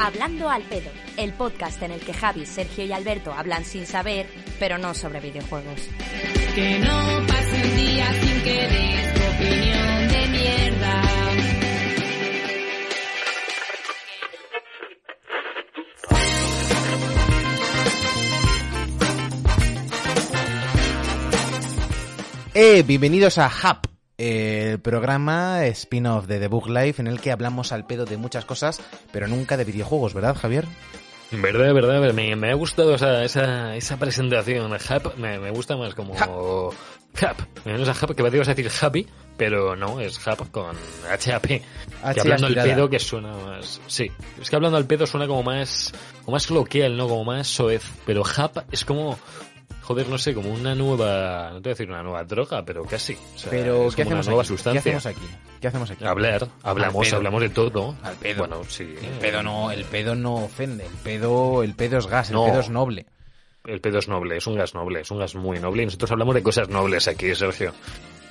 Hablando al pedo, el podcast en el que Javi, Sergio y Alberto hablan sin saber, pero no sobre videojuegos. Que no pase un día sin que des tu opinión de mierda. Eh, bienvenidos a Hub, el programa spin-off de The Book Life en el que hablamos al pedo de muchas cosas, pero nunca de videojuegos, ¿verdad, Javier? Verdad, verdad, me, me ha gustado esa, esa, esa presentación. Hub me, me gusta más como... Hub. Menos a Hub, que ibas a decir Happy, pero no, es Hub con HAP. Que hablando al pedo que suena más... Sí, es que hablando al pedo suena como más... Como más coloquial, ¿no? Como más soez. Pero Hub es como... Joder, no sé, como una nueva... No te voy a decir una nueva droga, pero casi. O sea, Pero, es ¿qué como hacemos, una nueva aquí? sustancia. ¿qué hacemos aquí? ¿Qué hacemos aquí? Hablar, hablamos, hablamos de todo. Al pedo. Bueno, sí. El pedo no, el pedo no ofende, el pedo, el pedo es gas, No. el pedo es noble. El pedo es noble, es un gas noble, es un gas muy noble. Y nosotros hablamos de cosas nobles aquí, Sergio.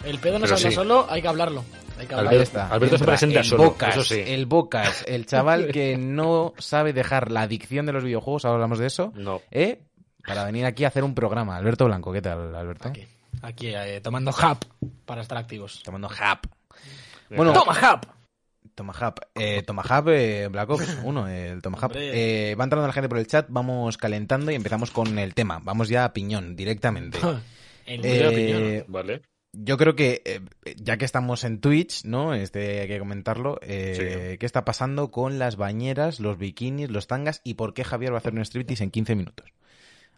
El pedo no se habla sí. solo, hay que hablarlo. Hay que hablarlo. Alberto- está. Alberto se presenta el solo, Bocas, eso sí. El Bocas, el chaval que no sabe dejar la adicción de los videojuegos, ahora hablamos de eso, No. ¿eh? Para venir aquí a hacer un programa. Alberto Blanco, ¿qué tal, Alberto? Aquí, aquí eh, tomando hub para estar activos. Tomando Hub. Bueno, ¡Toma hub! Tomahawk, eh, Tomahawk, eh, Black Ops 1, el Tomahawk. Hombre. Eh, va entrando la gente por el chat, vamos calentando y empezamos con el tema. Vamos ya a piñón, directamente. El Eh. Vale. Yo creo que, eh, ya que estamos en Twitch, ¿no? Este, hay que comentarlo. eh, ¿Qué está pasando con las bañeras, los bikinis, los tangas y por qué Javier va a hacer un striptease en 15 minutos?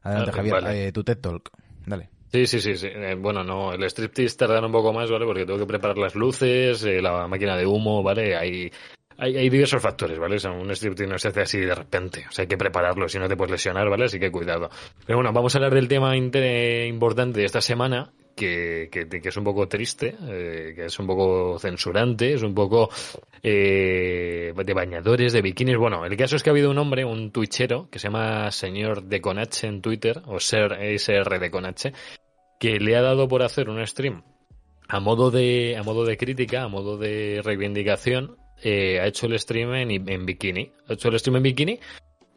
Adelante, Ah, Javier, vale. eh, tu TED Talk. Dale. Sí, sí, sí. sí. Eh, bueno, no, el striptease tardará un poco más, ¿vale? Porque tengo que preparar las luces, eh, la máquina de humo, ¿vale? Hay, hay, hay diversos factores, ¿vale? O sea, un striptease no se hace así de repente. O sea, hay que prepararlo, si no te puedes lesionar, ¿vale? Así que cuidado. Pero bueno, vamos a hablar del tema inter- importante de esta semana, que, que, que es un poco triste, eh, que es un poco censurante, es un poco eh, de bañadores, de bikinis. Bueno, el caso es que ha habido un hombre, un twitchero, que se llama señor de Conache en Twitter, o ser SR de Conache, que le ha dado por hacer un stream a modo de, a modo de crítica, a modo de reivindicación, eh, ha hecho el stream en, en bikini. Ha hecho el stream en bikini,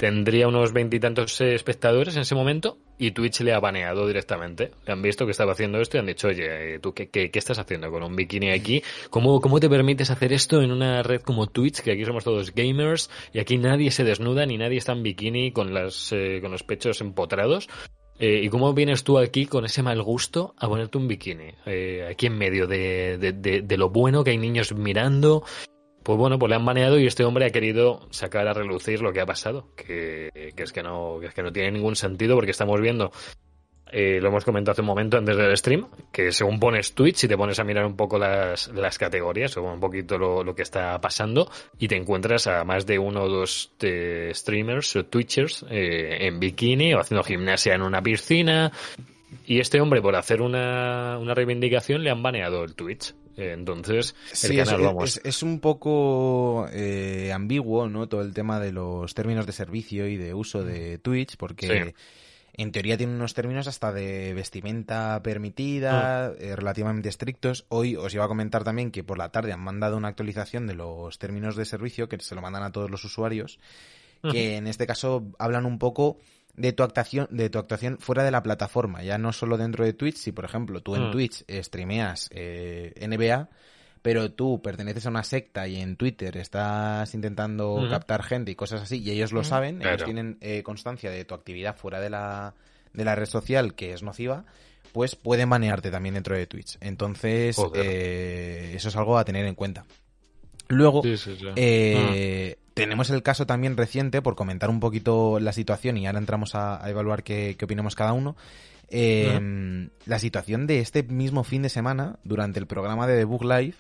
tendría unos veintitantos eh, espectadores en ese momento y Twitch le ha baneado directamente. Le han visto que estaba haciendo esto y han dicho, oye, ¿tú qué, qué, qué estás haciendo con un bikini aquí? ¿Cómo, ¿Cómo te permites hacer esto en una red como Twitch, que aquí somos todos gamers y aquí nadie se desnuda ni nadie está en bikini con, las, eh, con los pechos empotrados? Eh, ¿Y cómo vienes tú aquí con ese mal gusto a ponerte un bikini? Eh, aquí en medio de, de, de- de lo bueno que hay niños mirando. Pues bueno, pues le han baneado y este hombre ha querido sacar a relucir lo que ha pasado. Que, es que no, que no tiene ningún sentido porque estamos viendo, eh, lo hemos comentado hace un momento antes del stream, que según pones Twitch y te pones a mirar un poco las, categorías o un poquito lo, lo que está pasando y te encuentras a más de uno o dos eh, streamers o twitchers eh, en bikini o haciendo gimnasia en una piscina. Y este hombre, por hacer una, una reivindicación, le han baneado el Twitch. Entonces, el Sí, es, canal, vamos. es- es un poco eh, ambiguo, ¿no? Todo el tema de los términos de servicio y de uso de Twitch, porque Sí. en teoría tiene unos términos hasta de vestimenta permitida, Ah. eh, relativamente estrictos. Hoy os iba a comentar también que por la tarde han mandado una actualización de los términos de servicio, que se lo mandan a todos los usuarios, que en este caso hablan un poco de tu actuación de tu actuación fuera de la plataforma ya no solo dentro de Twitch si por ejemplo tú en Mm. Twitch eh, streameas eh, NBA pero tú perteneces a una secta y en Twitter estás intentando captar gente y cosas así y ellos lo saben ellos tienen eh, constancia de tu actividad fuera de la de la red social que es nociva pues pueden banearte también dentro de Twitch. Entonces eh, eso es algo a tener en cuenta. Luego Sí, sí, sí. eh, Tenemos el caso también reciente, por comentar un poquito la situación y ahora entramos a, a evaluar qué, qué opinamos cada uno. Eh, La situación de este mismo fin de semana, durante el programa de The Book Live,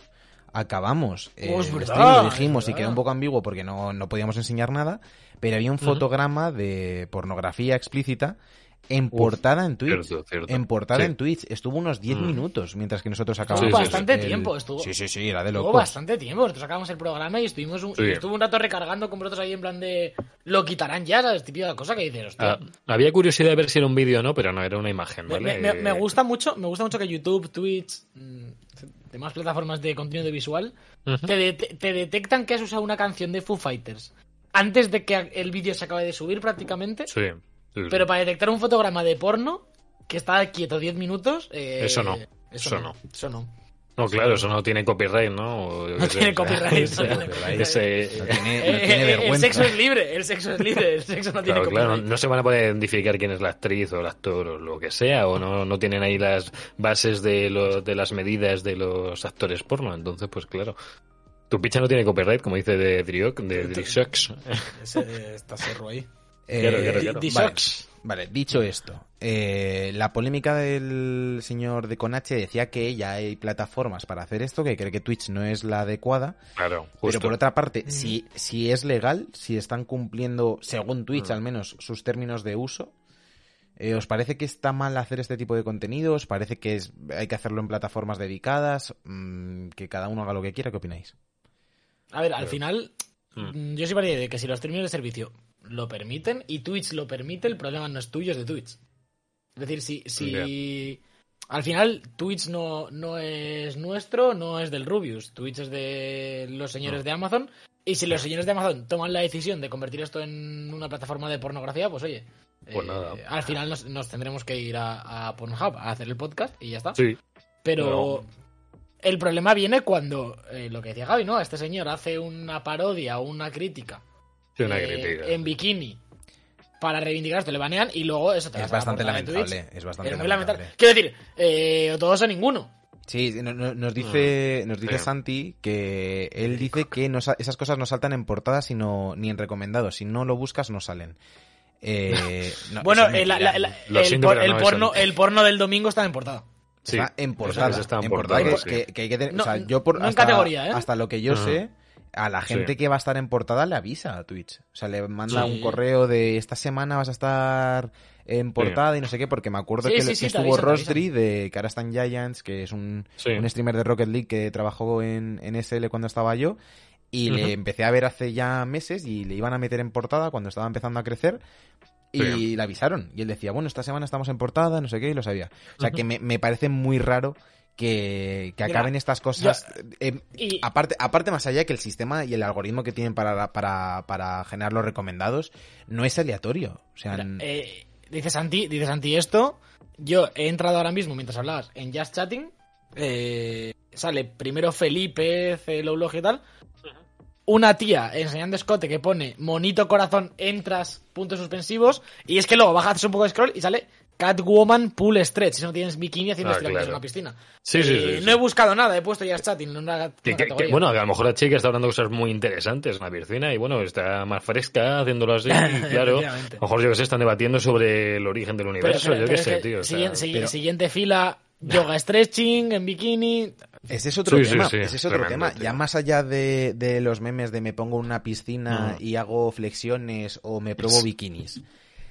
acabamos. eh, es el verdad, lo dijimos y quedó un poco ambiguo porque no, no podíamos enseñar nada, pero había un fotograma de pornografía explícita en portada en Twitch. cierto, cierto. En portada Sí. en Twitch. Estuvo unos 10 Mm. minutos mientras que nosotros Estuvo acabamos. Sí, bastante el- tiempo, estuvo. Sí, sí, sí, era de Estuvo bastante tiempo. Nosotros sacamos el programa y estuvimos un, Sí. estuvo un rato recargando con vosotros ahí en plan de. Lo quitarán ya, ¿sabes? Típica cosa que dices, hostia. Ah, había curiosidad de ver si era un vídeo o no, pero no, era una imagen, Me, ¿vale? me- me- me Eh, gusta mucho, me gusta mucho que YouTube, Twitch, mm, demás plataformas de contenido visual te, det- te detectan que has usado una canción de Foo Fighters antes de que el vídeo se acabe de subir prácticamente. Sí. Sí. Pero para detectar un fotograma de porno que está quieto 10 minutos. eh, Eso no, Eso, eso no. no. Eso no. No, claro, eso no tiene copyright, ¿no? O No sé, tiene copyright, ese- no tiene copyright. ese- No tiene, no Eh, tiene eh, el sexo es libre, el sexo es libre, el sexo no tiene Claro, no se van a poder identificar quién es la actriz o el actor o lo que sea, o no, no tienen ahí las bases de, lo- de las medidas de los actores porno. Entonces, pues claro. Tu picha no tiene copyright, como dice de Drioc, de Drixox. Ese- está cerro ahí. Eh, Claro, claro, claro. Di- vale, dicho esto, eh, la polémica del señor de Conache decía que ya hay plataformas para hacer esto, que cree que Twitch no es la adecuada, Claro, pero por otra parte, si, si es legal, si están cumpliendo, según Twitch Mm. al menos, sus términos de uso, eh, ¿os parece que está mal hacer este tipo de contenido? ¿Os parece que es, hay que hacerlo en plataformas dedicadas? Mm, que cada uno haga lo que quiera, ¿qué opináis? A ver, al Pero- final, Mm. mm, yo soy partidario de que si los términos de servicio lo permiten y Twitch lo permite, el problema no es tuyo, es de Twitch. Es decir, si, si al final Twitch no, no es nuestro, no es del Rubius, Twitch es de los señores No. de Amazon. Y si los señores de Amazon toman la decisión de convertir esto en una plataforma de pornografía, pues oye, Pues eh, nada. al final nos, nos tendremos que ir a, a Pornhub a hacer el podcast y ya está. Sí, Pero el problema viene cuando, eh, lo que decía Javi, ¿no? Este señor hace una parodia o una crítica, una eh, crítica. en bikini para reivindicar esto, le banean y luego eso te Es bastante portada lamentable, Twitch. es bastante Es muy lamentable. lamentable. Quiero decir, eh, o todos o ninguno. Sí, no- no- nos dice, nos dice Sí. Santi que él dice que no esas cosas no saltan en portadas sino, ni en recomendados. Si no lo buscas, no salen. Eh, no, bueno, eh, la- la- la- el, siento, por- pero el no, porno, eso- el porno del domingo está en portada. Está en portada. eso está en en portada, portada, sí. que, que hay que tener- No, o sea, yo por, no en hasta, categoría, ¿eh? hasta lo que yo sé, a la gente Sí. que va a estar en portada le avisa a Twitch. O sea, le manda Sí. un correo de esta semana vas a estar en portada y no sé qué, porque me acuerdo Sí, que, sí, que sí, te estuvo Rostri, de en Giants, que es un, Sí. un streamer de Rocket League que trabajó en, en SL cuando estaba yo. Y le empecé a ver hace ya meses y le iban a meter en portada cuando estaba empezando a crecer. Y Sí. le avisaron. Y él decía, bueno, esta semana estamos en portada, no sé qué, y lo sabía. O sea, que me, me parece muy raro que, que Mira, acaben estas cosas. eh, Y, aparte, aparte, más allá que el sistema y el algoritmo que tienen para, para, para generar los recomendados no es aleatorio. O sea, mira, eh, dice Santi, dice Santi esto. Yo he entrado ahora mismo mientras hablabas en Just Chatting. eh, sale primero Felipe, Celolog y tal. Una tía enseñando escote que pone monito corazón, entras, puntos suspensivos. Y es que luego bajas haces un poco de scroll y sale Catwoman Pool Stretch. Si no tienes bikini haciendo Ah, claro. en una piscina. Sí, sí, Eh, sí, sí. No he buscado nada, he puesto Just Chatting en una, una Que- que- que- categoría. bueno, a lo mejor la chica está hablando cosas muy interesantes en la piscina y bueno, está más fresca haciéndolo así. y claro, a lo mejor yo que sé, están debatiendo sobre el origen del universo, pero- yo qué sé, que tío. o sea, siguiente, sigui- pero- siguiente fila, yoga stretching en bikini. ese es otro Sí, sí, tema. sí, ese es otro tremendo, tema. tío. Ya más allá de, de los memes de me pongo en una piscina Mm. y hago flexiones o me pruebo Es- bikinis.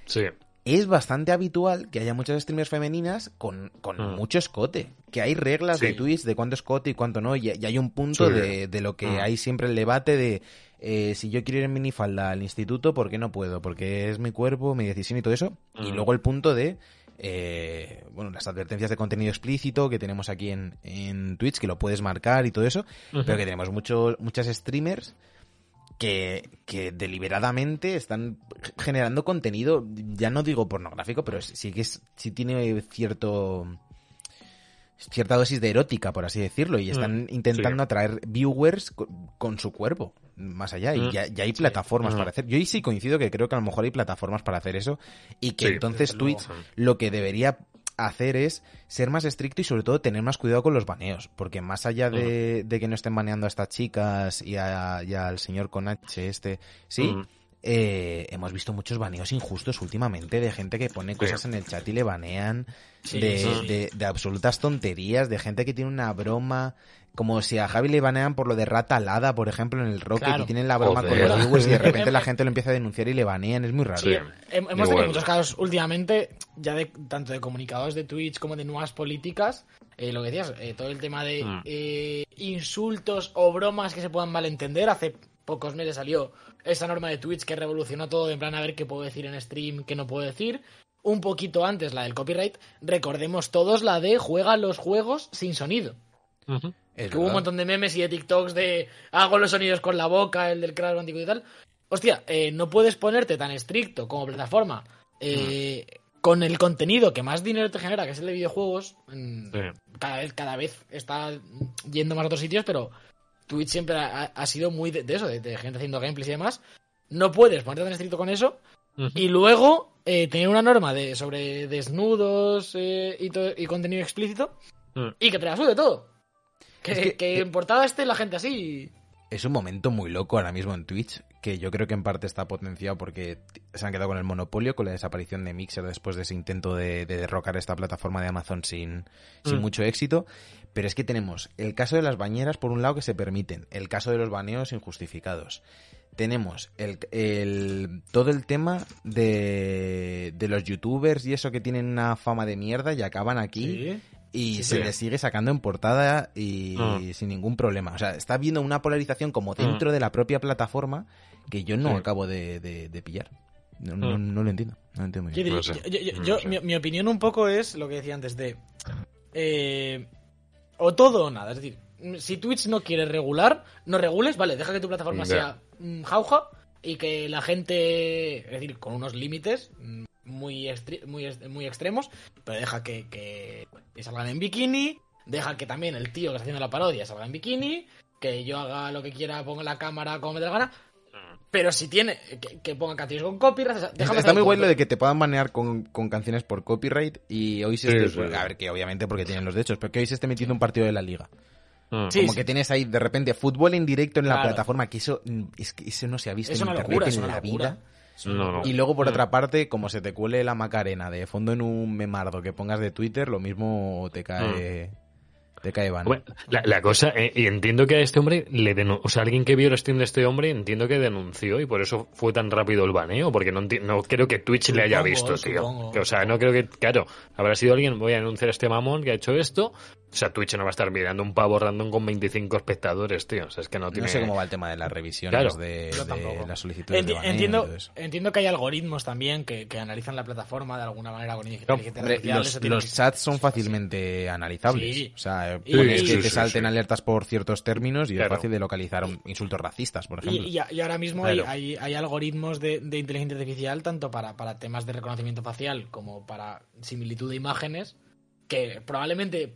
Sí, es bastante habitual que haya muchas streamers femeninas con, con Mm. mucho escote. Que hay reglas Sí. de Twitch de cuánto escote y cuánto no. Y, y hay un punto Sí. de, de lo que Mm. hay siempre el debate de eh, si yo quiero ir en minifalda al instituto, ¿por qué no puedo? Porque es mi cuerpo, mi decisión y todo eso. Y Mm. luego el punto de... eh, bueno, las advertencias de contenido explícito que tenemos aquí en, en Twitch, que lo puedes marcar y todo eso, pero que tenemos muchos muchas streamers que, que deliberadamente están generando contenido, ya no digo pornográfico, pero sí que es, sí tiene cierto cierta dosis de erótica, por así decirlo, y están Mm, intentando sí. atraer viewers co- con, su cuerpo, más allá, y Mm, ya, ya hay plataformas Mm. para hacer. Yo ahí sí coincido que creo que a lo mejor hay plataformas para hacer eso, y que Sí, entonces. Twitch lo que debería hacer es ser más estricto y sobre todo tener más cuidado con los baneos, porque más allá de, de que no estén baneando a estas chicas y, a- y al señor con H este, sí. Eh, hemos visto muchos baneos injustos últimamente de gente que pone cosas en el chat y le banean Sí, de, sí, de- de absolutas tonterías, de gente que tiene una broma, como si a Javi le banean por lo de rata alada, por ejemplo, en el Rocket, Claro. y tienen la broma Joder. con los viewers y de repente la gente lo empieza a denunciar y le banean, es muy raro. Sí. Hemos tenido muchos casos últimamente, ya de tanto de comunicados de Twitch como de nuevas políticas. eh, lo que decías, eh, todo el tema de Mm. eh, insultos o bromas que se puedan malentender. Hace pocos meses salió esa norma de Twitch que revolucionó todo, en plan a ver qué puedo decir en stream, qué no puedo decir. Un poquito antes, la del copyright, recordemos todos la de juega los juegos sin sonido. Es Que hubo un montón de memes y de TikToks de hago los sonidos con la boca, el del Crash Bandicoot y tal. hostia, eh, no puedes ponerte tan estricto como plataforma eh, con el contenido que más dinero te genera, que es el de videojuegos. mm, Sí. Cada vez, cada vez está yendo más a otros sitios, pero Twitch siempre ha, ha sido muy de, de eso, de, de gente haciendo gameplays y demás. No puedes ponerte tan estricto con eso y luego eh, tener una norma de sobre desnudos eh, y, y contenido explícito Mm. y que te la sude todo. Que, Es que- que en portada esté la gente así. Es un momento muy loco ahora mismo en Twitch, que yo creo que en parte está potenciado porque se han quedado con el monopolio, con la desaparición de Mixer después de ese intento de, de derrocar esta plataforma de Amazon sin, sin Mm. mucho éxito. Pero es que tenemos el caso de las bañeras, por un lado, que se permiten, el caso de los baneos injustificados. Tenemos el, el- todo el tema de, de los youtubers y eso que tienen una fama de mierda y acaban aquí y Sí, se sí. le sigue sacando en portada y Mm. sin ningún problema. O sea, está habiendo una polarización como dentro de la propia plataforma que yo no Sí. acabo de, de- de pillar. No, no- Mm. no lo entiendo. No lo entiendo muy bien. yo- yo- No yo- sé. mi, mi opinión un poco es lo que decía antes de eh, o todo o nada. Es decir, si Twitch no quiere regular, no regules, vale, deja que tu plataforma sea mm, jauja y que la gente, es decir, con unos límites mm, muy, muy, muy extremos, pero deja que, que, que salgan en bikini, deja que también el tío que está haciendo la parodia salga en bikini, que yo haga lo que quiera, ponga la cámara como me dé la gana. Pero si tiene, que, que ponga canciones con copyright, o sea, déjame Está muy bueno lo de que te puedan banear con, con canciones por copyright y hoy se Sí, esté, sí, sí. a ver que obviamente porque tienen los derechos, pero que hoy se esté metiendo un partido de la liga. Mm. Sí, Como sí. que tienes ahí de repente fútbol en directo en la Claro. plataforma, que eso es que eso no se ha visto Es en internet locura, en es una la locura. vida. No, no. Y luego, por otra parte, como se te cuele la Macarena de fondo en un memardo que pongas de Twitter, lo mismo te cae, te cae van. Bueno, la, la cosa, eh, y entiendo que a este hombre le denu- o sea, alguien que vio el stream de este hombre, entiendo que denunció y por eso fue tan rápido el baneo, porque no, no creo que Twitch le haya Supongo, visto, tío. supongo. O sea, no creo que, claro, habrá sido alguien, voy a denunciar a este mamón que ha hecho esto, o sea, Twitch no va a estar mirando un pavo random con 25 espectadores, tío. O sea, es que no tiene... No sé cómo va el tema de las revisiones Claro. de, las solicitudes de y entiendo, todo eso. entiendo que hay algoritmos también que, que analizan la plataforma de alguna manera con inteligencia Hombre, artificial, los, que- chats son fácilmente analizables. Sí. O sea, Y- pones Sí, que sí, te sí, salten sí. alertas por ciertos términos y Claro. es fácil de localizar un- insultos racistas, por ejemplo. Y, y y ahora mismo hay, hay, hay algoritmos de, de inteligencia artificial tanto para, para temas de reconocimiento facial como para similitud de imágenes que probablemente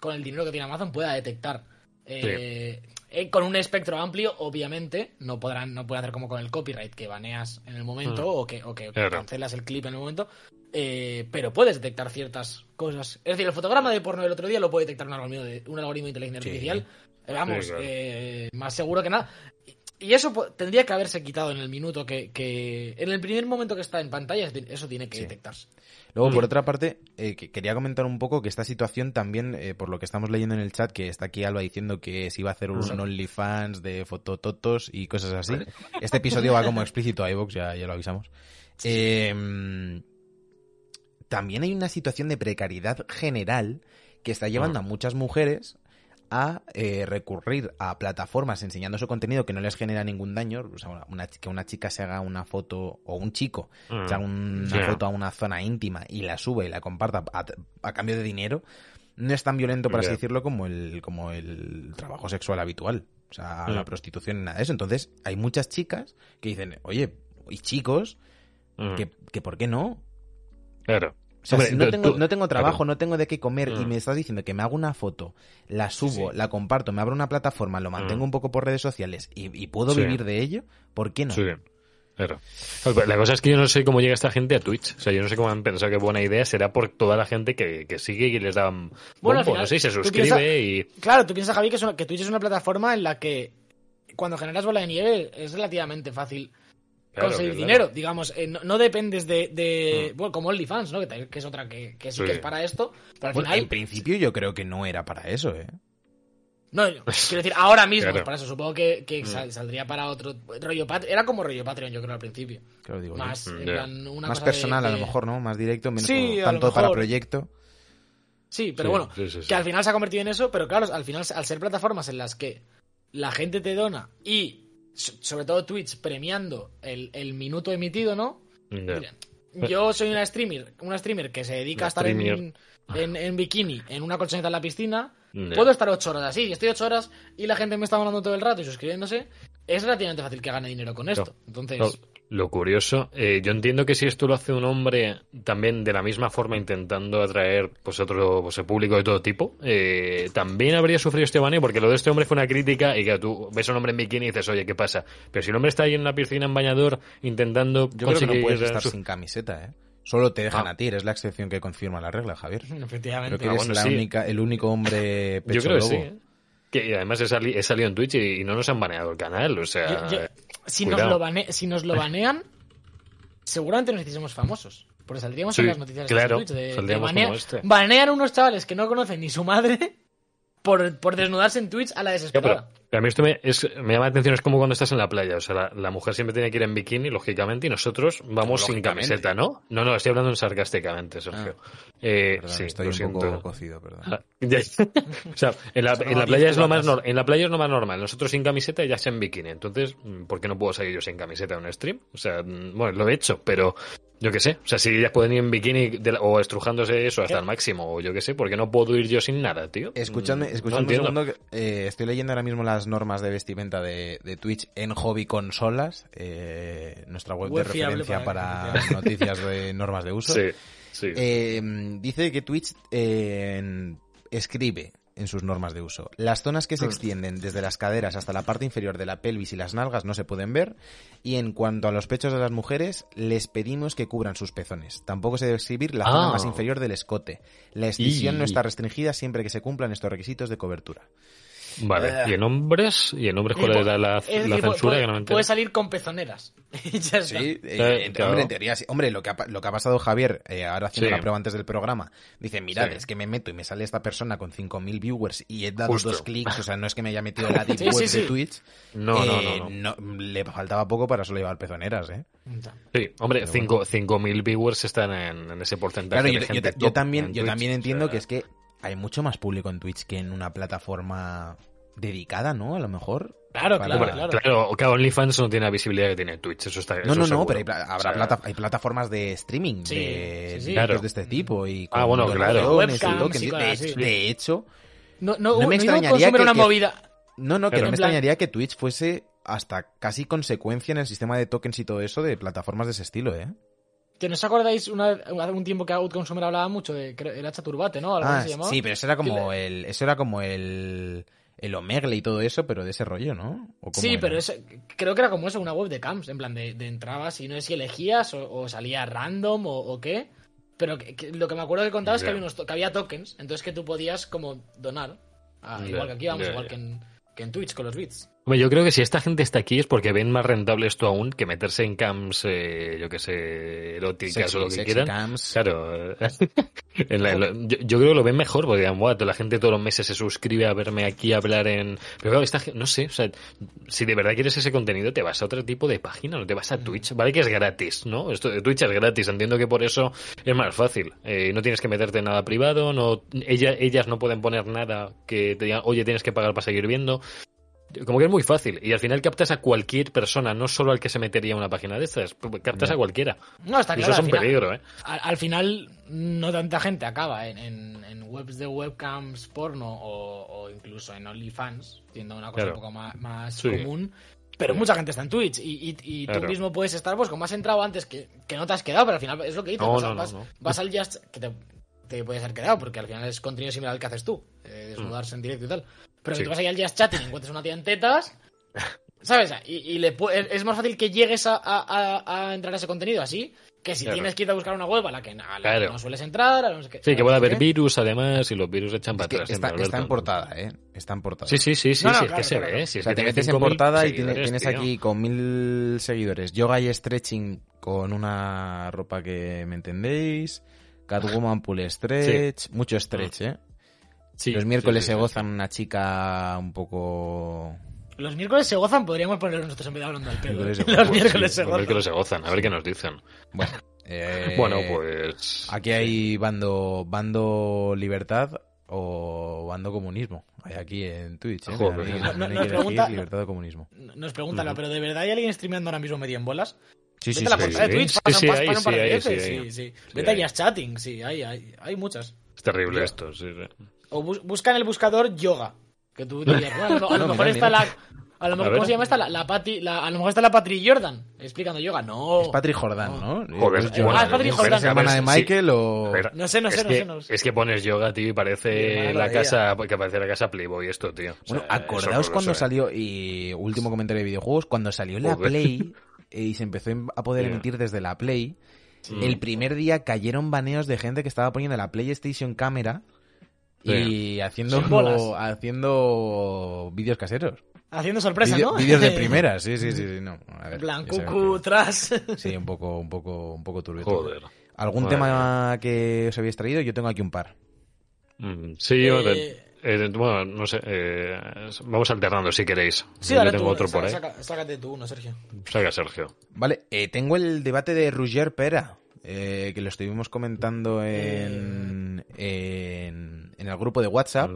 con el dinero que tiene Amazon pueda detectar eh, eh, con un espectro amplio obviamente no podrán no pueden hacer como con el copyright que baneas en el momento Mm. o que, o que Claro. cancelas el clip en el momento eh, pero puedes detectar ciertas cosas es decir el fotograma de porno del otro día lo puede detectar un algoritmo de, un algoritmo de inteligencia Sí. artificial Eh, vamos Sí, claro. eh, más seguro que nada y eso tendría que haberse quitado en el minuto que, que- En el primer momento que está en pantalla, eso tiene que detectarse. Luego, por Mm. otra parte, eh, que quería comentar un poco que esta situación también, eh, por lo que estamos leyendo en el chat, que está aquí Alba diciendo que se iba a hacer un Mm. OnlyFans de fotototos y cosas así. Este episodio va como explícito a iVoox, ya, ya lo avisamos. Eh, también hay una situación de precariedad general que está llevando a Mm. muchas mujeres a eh, recurrir a plataformas enseñando su contenido que no les genera ningún daño. O sea, una- que una chica se haga una foto o un chico Mm. se haga una foto a una zona íntima y la sube y la comparta a, a cambio de dinero, no es tan violento, por así decirlo, como el, como el trabajo sexual habitual. O sea, Mm. la prostitución, nada de eso. Entonces, hay muchas chicas que dicen, oye, y chicos, Mm. que, que ¿por qué no? Claro. O sea, Hombre, si no tengo, tú- no tengo trabajo, claro. no tengo de qué comer y Mm. me estás diciendo que me hago una foto, la subo, sí. la comparto, me abro una plataforma, lo mantengo Mm. un poco por redes sociales y, y puedo Sí. vivir de ello, ¿por qué no? Sí, claro. La cosa es que yo no sé cómo llega esta gente a Twitch. O sea, yo no sé cómo han pensado que buena idea será por toda la gente que, que sigue y les da Bueno, bombo, al final, no sé, y se suscribe piensa- y... Claro, tú piensas, Javi, que, es una- que Twitch es una plataforma en la que cuando generas bola de nieve es relativamente fácil Claro, conseguir claro. dinero. Digamos, eh, no, no dependes de. de- Mm. Bueno, como OnlyFans, ¿no? Que, es otra que, que sí, Sí. que es para esto. Pero al Bueno, final. en principio yo creo que no era para eso, ¿eh? No, quiero decir, ahora mismo Claro. es para eso. Supongo que, que Mm. sal- saldría para otro. Rollo Era como rollo Patreon, yo creo, al principio. Claro, digo. Más, Mm, en ya. plan, una Más cosa de- personal a lo mejor, ¿no? Más directo, menos Sí, tanto para proyecto. Sí, pero Sí, bueno, sí, sí, sí. que al final se ha convertido en eso, pero claro, al final, al ser plataformas en las que la gente te dona y sobre todo Twitch premiando el, el minuto emitido, ¿no? Mira, yo soy una streamer, una streamer que se dedica Una a estar en, en, en bikini, en una colchoneta en la piscina. Puedo estar ocho horas así, y estoy ocho horas y la gente me está hablando todo el rato y suscribiéndose. es relativamente fácil que gane dinero con esto. Entonces, lo curioso, eh, yo entiendo que si esto lo hace un hombre también de la misma forma intentando atraer pues otro pues, el público de todo tipo, eh, también habría sufrido este baneo porque lo de este hombre fue una crítica y que tú ves a un hombre en bikini y dices, oye, ¿qué pasa? Pero si el hombre está ahí en una piscina en bañador intentando Yo creo que no puedes estar su- sin camiseta, ¿eh? Solo te dejan Ah. a ti, eres la excepción que confirma la regla, Javier. efectivamente. Creo que Ah, eres bueno, la sí. única, el único hombre pecho Yo creo que sí. ¿eh? Que y además he, sali- he salido en Twitch y, y no nos han baneado el canal, o sea... Yo- yo- si, nos lo bane- si nos lo banean, seguramente nos hiciésemos famosos. Porque saldríamos Sí, en las noticias claro, de Twitch. De, de este. Banean a unos chavales que no conocen ni su madre por, por desnudarse en Twitch a la desesperada. pero, pero a mí esto me, es- me llama la atención, es como cuando estás en la playa, o sea, la, la mujer siempre tiene que ir en bikini, lógicamente, y nosotros vamos sin camiseta, ¿no? No, no, estoy hablando sarcásticamente, Sergio. Eh, Perdón, sí, estoy lo un siento. poco cocido, perdón. Ah, o sea, en la, en la playa es lo más en la playa es lo más normal. Nosotros sin camiseta y ya sea en bikini. Entonces, mm, ¿por qué no puedo salir yo sin camiseta en un stream? O sea, mm, bueno, lo he hecho, pero yo qué sé. O sea, si ellas pueden ir en bikini de la- o estrujándose eso hasta ¿Qué? el máximo, o yo qué sé, ¿por qué no puedo ir yo sin nada, tío? Escuchadme, Mm, escuchadme no un segundo. que, eh, estoy leyendo ahora mismo las normas de vestimenta de, de Twitch en Hobby Consolas, eh, nuestra web, Web de referencia para- para noticias de normas de uso. Sí, sí. Eh, dice que Twitch eh, en- escribe en sus normas de uso. Las zonas que se extienden desde las caderas hasta la parte inferior de la pelvis y las nalgas no se pueden ver. Y en cuanto a los pechos de las mujeres, les pedimos que cubran sus pezones. Tampoco se debe exhibir la zona Ah. más inferior del escote. La excisión no está restringida siempre que se cumplan estos requisitos de cobertura. Vale. ¿Y en hombres? ¿Y en hombres cuál Y era la, decir, censura? puede, que no me entero? puede salir con pezoneras. Y ya está. Sí, eh, Eh, en- claro. hombre, en teoría sí. Hombre, lo que ha, lo que ha pasado Javier, eh, ahora haciendo Sí. la prueba antes del programa, dice, mirad, Sí. es que me meto y me sale esta persona con 5.000 viewers y he dado Justo. dos clics, o sea, no es que me haya metido en la deep Sí, web sí, de. Twitch. No, no, eh, no, no. Le faltaba poco para solo llevar pezoneras, ¿eh? Sí, hombre, 5.000 viewers están en, en ese porcentaje Claro, yo, de yo- gente yo top también, en yo Twitch, también o entiendo sea, que es que hay mucho más público en Twitch que en una plataforma dedicada, ¿no? A lo mejor. Claro, Para- claro. claro, claro, OnlyFans no tiene la visibilidad que tiene Twitch, eso está No, eso no, no, pero hay, pla- habrá O sea, plata- hay plataformas de streaming Sí, de sí, sí. vídeos Claro. de este tipo y Ah, bueno, claro. donaciones y todo, Webcams que de, hecho, No, no, No me extrañaría consumir que- una que- movida. no, no, que Claro. no me plan- extrañaría que Twitch fuese hasta casi consecuencia en el sistema de tokens y todo eso de plataformas de ese estilo, ¿eh? ¿Que ¿No os acordáis una, hace un tiempo que Outconsumer hablaba mucho de creo- era Chaturbate, ¿no? Algo Ah, así se llamaba. sí, pero eso era como el, eso era como el, el Omegle y todo eso, pero de ese rollo, ¿no? ¿O cómo Sí, era? pero eso, creo que era como eso, una web de camps, en plan de, de entrabas y no sé si elegías o, o salía random o, o qué. Pero que- que lo que me acuerdo que contabas es que había, unos que había tokens, entonces que tú podías como donar. Ah, igual que aquí, vamos, igual. Que, en, que en Twitch con los bits. Hombre, yo creo que si esta gente está aquí es porque ven más rentable esto aún que meterse en cams, eh, yo que sé, eróticas Sexy, o lo que quieran. cams. Claro, eh, en la- en la- yo, yo creo que lo ven mejor porque digan, "Buah, toda la gente todos los meses se suscribe a verme aquí hablar en... Pero claro, esta gen- no sé, o sea, si de verdad quieres ese contenido te vas a otro tipo de página, no te vas a Twitch. Vale que es gratis, ¿no? Esto de Twitch es gratis, entiendo que por eso es más fácil. Eh, no tienes que meterte en nada privado, no ella, ellas no pueden poner nada que te digan, oye, tienes que pagar para seguir viendo. Como que es muy fácil. Y al final captas a cualquier persona, no solo al que se metería en una página de estas. Captas a cualquiera. No, está Y claro. eso es un final- peligro, ¿eh? Al, al final, no tanta gente acaba en, en- en webs de webcams porno o, o incluso en OnlyFans, siendo una cosa Claro. un poco más, más Sí. común. Pero mucha gente está en Twitch y, y- y tú mismo puedes estar, pues como has entrado antes, que, que no te has quedado, pero al final es lo que dices. No, vas, no, al Just que te, te puedes haber quedado, porque al final es contenido similar al que haces tú, eh, desnudarse en directo y tal. Pero Sí. que tú vas ahí al Just Chatting y encuentres una tía en tetas. ¿Sabes? Y, y le es más fácil que llegues a, a- a- a entrar a ese contenido así que si Claro. tienes que ir a buscar una web a la que, a la que no sueles entrar. A no sé qué- Sí, a que puede haber qué. virus además y los virus echan Es para que atrás. está, siempre, está en portada, ¿eh? Está en portada. Sí, sí, sí, sí, No, no, sí, es claro, que se claro, ve. Si O es sea, te metes en 5.000 portada y tienes aquí con mil seguidores yoga y stretching con una ropa que me entendéis, Catwoman pull stretch, mucho stretch, ¿eh? Sí, Los miércoles sí, sí, se sí. gozan una chica un poco... Los miércoles se gozan, podríamos poner nosotros en vez de hablando del pedo. Los miércoles Sí, se los gozan. miércoles se gozan, a ver qué nos dicen. Bueno, eh, Bueno, pues. Aquí hay bando, bando libertad o bando comunismo. Hay aquí en Twitch, ¿eh? No, no, nos elegir pregunta- libertad o comunismo. Nos preguntan, pero ¿de verdad hay alguien streameando ahora mismo medio en bolas? Sí, sí, Vete a la sí, portada sí. de Twitch, Sí, sí, hay, Vete a. Just Chatting, sí, hay, hay, hay muchas. Es terrible esto, sí. sí. O bus- busca en el buscador yoga. Que tú dirías, bueno, a lo, a lo No, mejor mira, está mira. la. A lo mejor. ¿cómo se llama esta? La, la Patty, la- a lo mejor está la Patrick Jordan explicando yoga. No. Es Patrick Jordan, ¿no? Joder, Pues bueno, Ah, es pero Jordan. es hermana de sí, Michael o... pero- No sé, no sé, es no que, sé, no sé. Es que pones yoga, tío, y parece la casa, que parece la casa Playboy esto, tío. O Bueno, sea, acordaos es cuando salió, y último comentario de videojuegos, cuando salió la Joder. Play eh, y se empezó a poder emitir desde la Play, el primer día cayeron baneos de gente que estaba poniendo la PlayStation cámara y haciendo, Sin bolas. haciendo vídeos caseros. Haciendo sorpresas, ¿no? Vídeos de primera, sí, sí, sí, sí, no. A ver, tras. Sí, un poco, un poco, un poco turbio. Joder. ¿Algún tema que os habéis traído? Yo tengo aquí un par. Mm, Sí, yo, Eh, eh, bueno, no sé, eh, vamos alternando si queréis. Sí, yo tengo tú, otro por saca- ahí. saca- sácate tú uno, Sergio. Saca Sergio. Vale, eh, tengo el debate de Roger Pera, eh, que lo estuvimos comentando en, en, en el grupo de WhatsApp.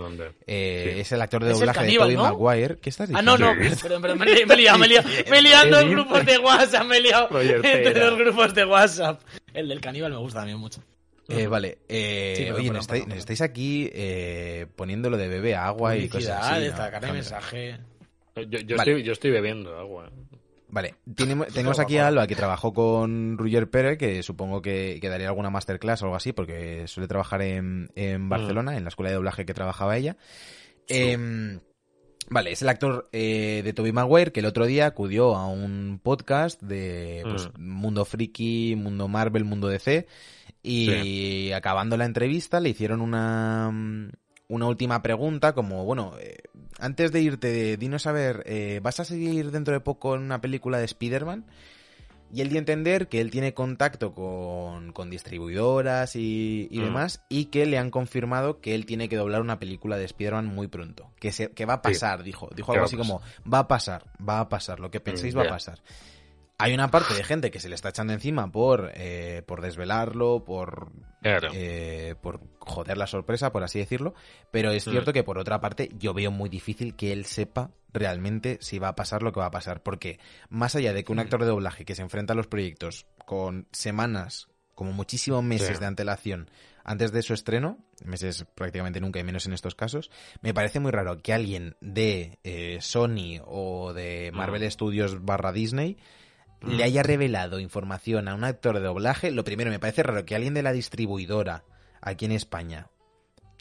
Eh, Sí. Es el actor de doblaje de Tobey ¿no? Maguire. ¿Qué estás Ah, diciendo? no, no, Sí. pero, pero me, me he liado, me he liado, me he liado en dos ¿Qué grupos de WhatsApp, me he liado entre dos grupos de WhatsApp. El del caníbal me gusta también mucho. Eh, vale, eh, Sí, oye, perdón, nos estáis, perdón, aquí eh, poniendo lo de bebé agua y cosas así. ¿no? destacar el mensaje. Yo, yo Vale. estoy, yo estoy bebiendo agua. Vale, tenemos, tenemos aquí a Alba que trabajó con Roger Pérez, que supongo que, que daría alguna masterclass o algo así, porque suele trabajar en, en Barcelona, en la escuela de doblaje que trabajaba ella. Em, vale, es el actor eh, de Toby Maguire que el otro día acudió a un podcast de pues, Mundo Friki, Mundo Marvel, Mundo DC, y acabando la entrevista le hicieron una, una última pregunta como, bueno, eh, antes de irte, dinos a ver, eh, ¿vas a seguir dentro de poco en una película de Spider-Man? Y él dio a entender que él tiene contacto con, con distribuidoras y, y Mm. demás y que le han confirmado que él tiene que doblar una película de Spider-Man muy pronto. Que, se, que va a pasar, dijo. Dijo algo así como, va a pasar, va a pasar, lo que penséis Mm, va a ya. pasar. Hay una parte de gente que se le está echando encima por, eh, por desvelarlo, por Claro. eh, por joder la sorpresa, por así decirlo. Pero es Mm. cierto que por otra parte yo veo muy difícil que él sepa realmente si va a pasar lo que va a pasar. Porque más allá de que un Mm. actor de doblaje que se enfrenta a los proyectos con semanas, como muchísimos meses Sí. de antelación antes de su estreno, meses prácticamente nunca y menos en estos casos, me parece muy raro que alguien de eh, Sony o de Marvel Mm. Studios barra Disney Mm. le haya revelado información a un actor de doblaje, lo primero me parece raro que alguien de la distribuidora aquí en España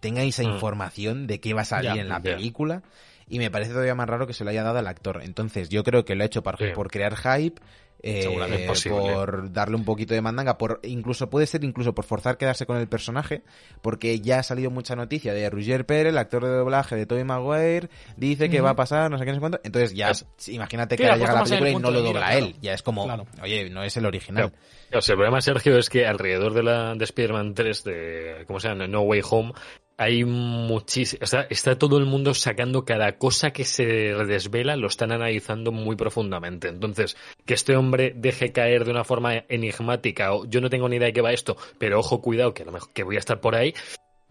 tenga esa Mm. información de qué va a salir en la película y me parece todavía más raro que se lo haya dado al actor. Entonces yo creo que lo ha hecho Sí. por crear hype, eh, por darle un poquito de mandanga, por incluso puede ser incluso por forzar quedarse con el personaje, porque ya ha salido mucha noticia de Roger Pérez, el actor de doblaje de Tobey Maguire, dice que va a pasar, no sé qué, no sé cuánto. Entonces ya, Es- imagínate que ahora llega la película y no lo dobla mira, él. claro. Ya es como, Claro. oye, no es el original. O sea, el problema, Sergio, es que alrededor de la de Spider-Man 3, de, ¿cómo se llama? No Way Home, hay muchísimo. Está, está todo el mundo sacando cada cosa que se desvela, lo están analizando muy profundamente. Entonces, que este hombre deje caer de una forma enigmática, o yo no tengo ni idea de qué va esto, pero ojo, cuidado, que a lo mejor que voy a estar por ahí.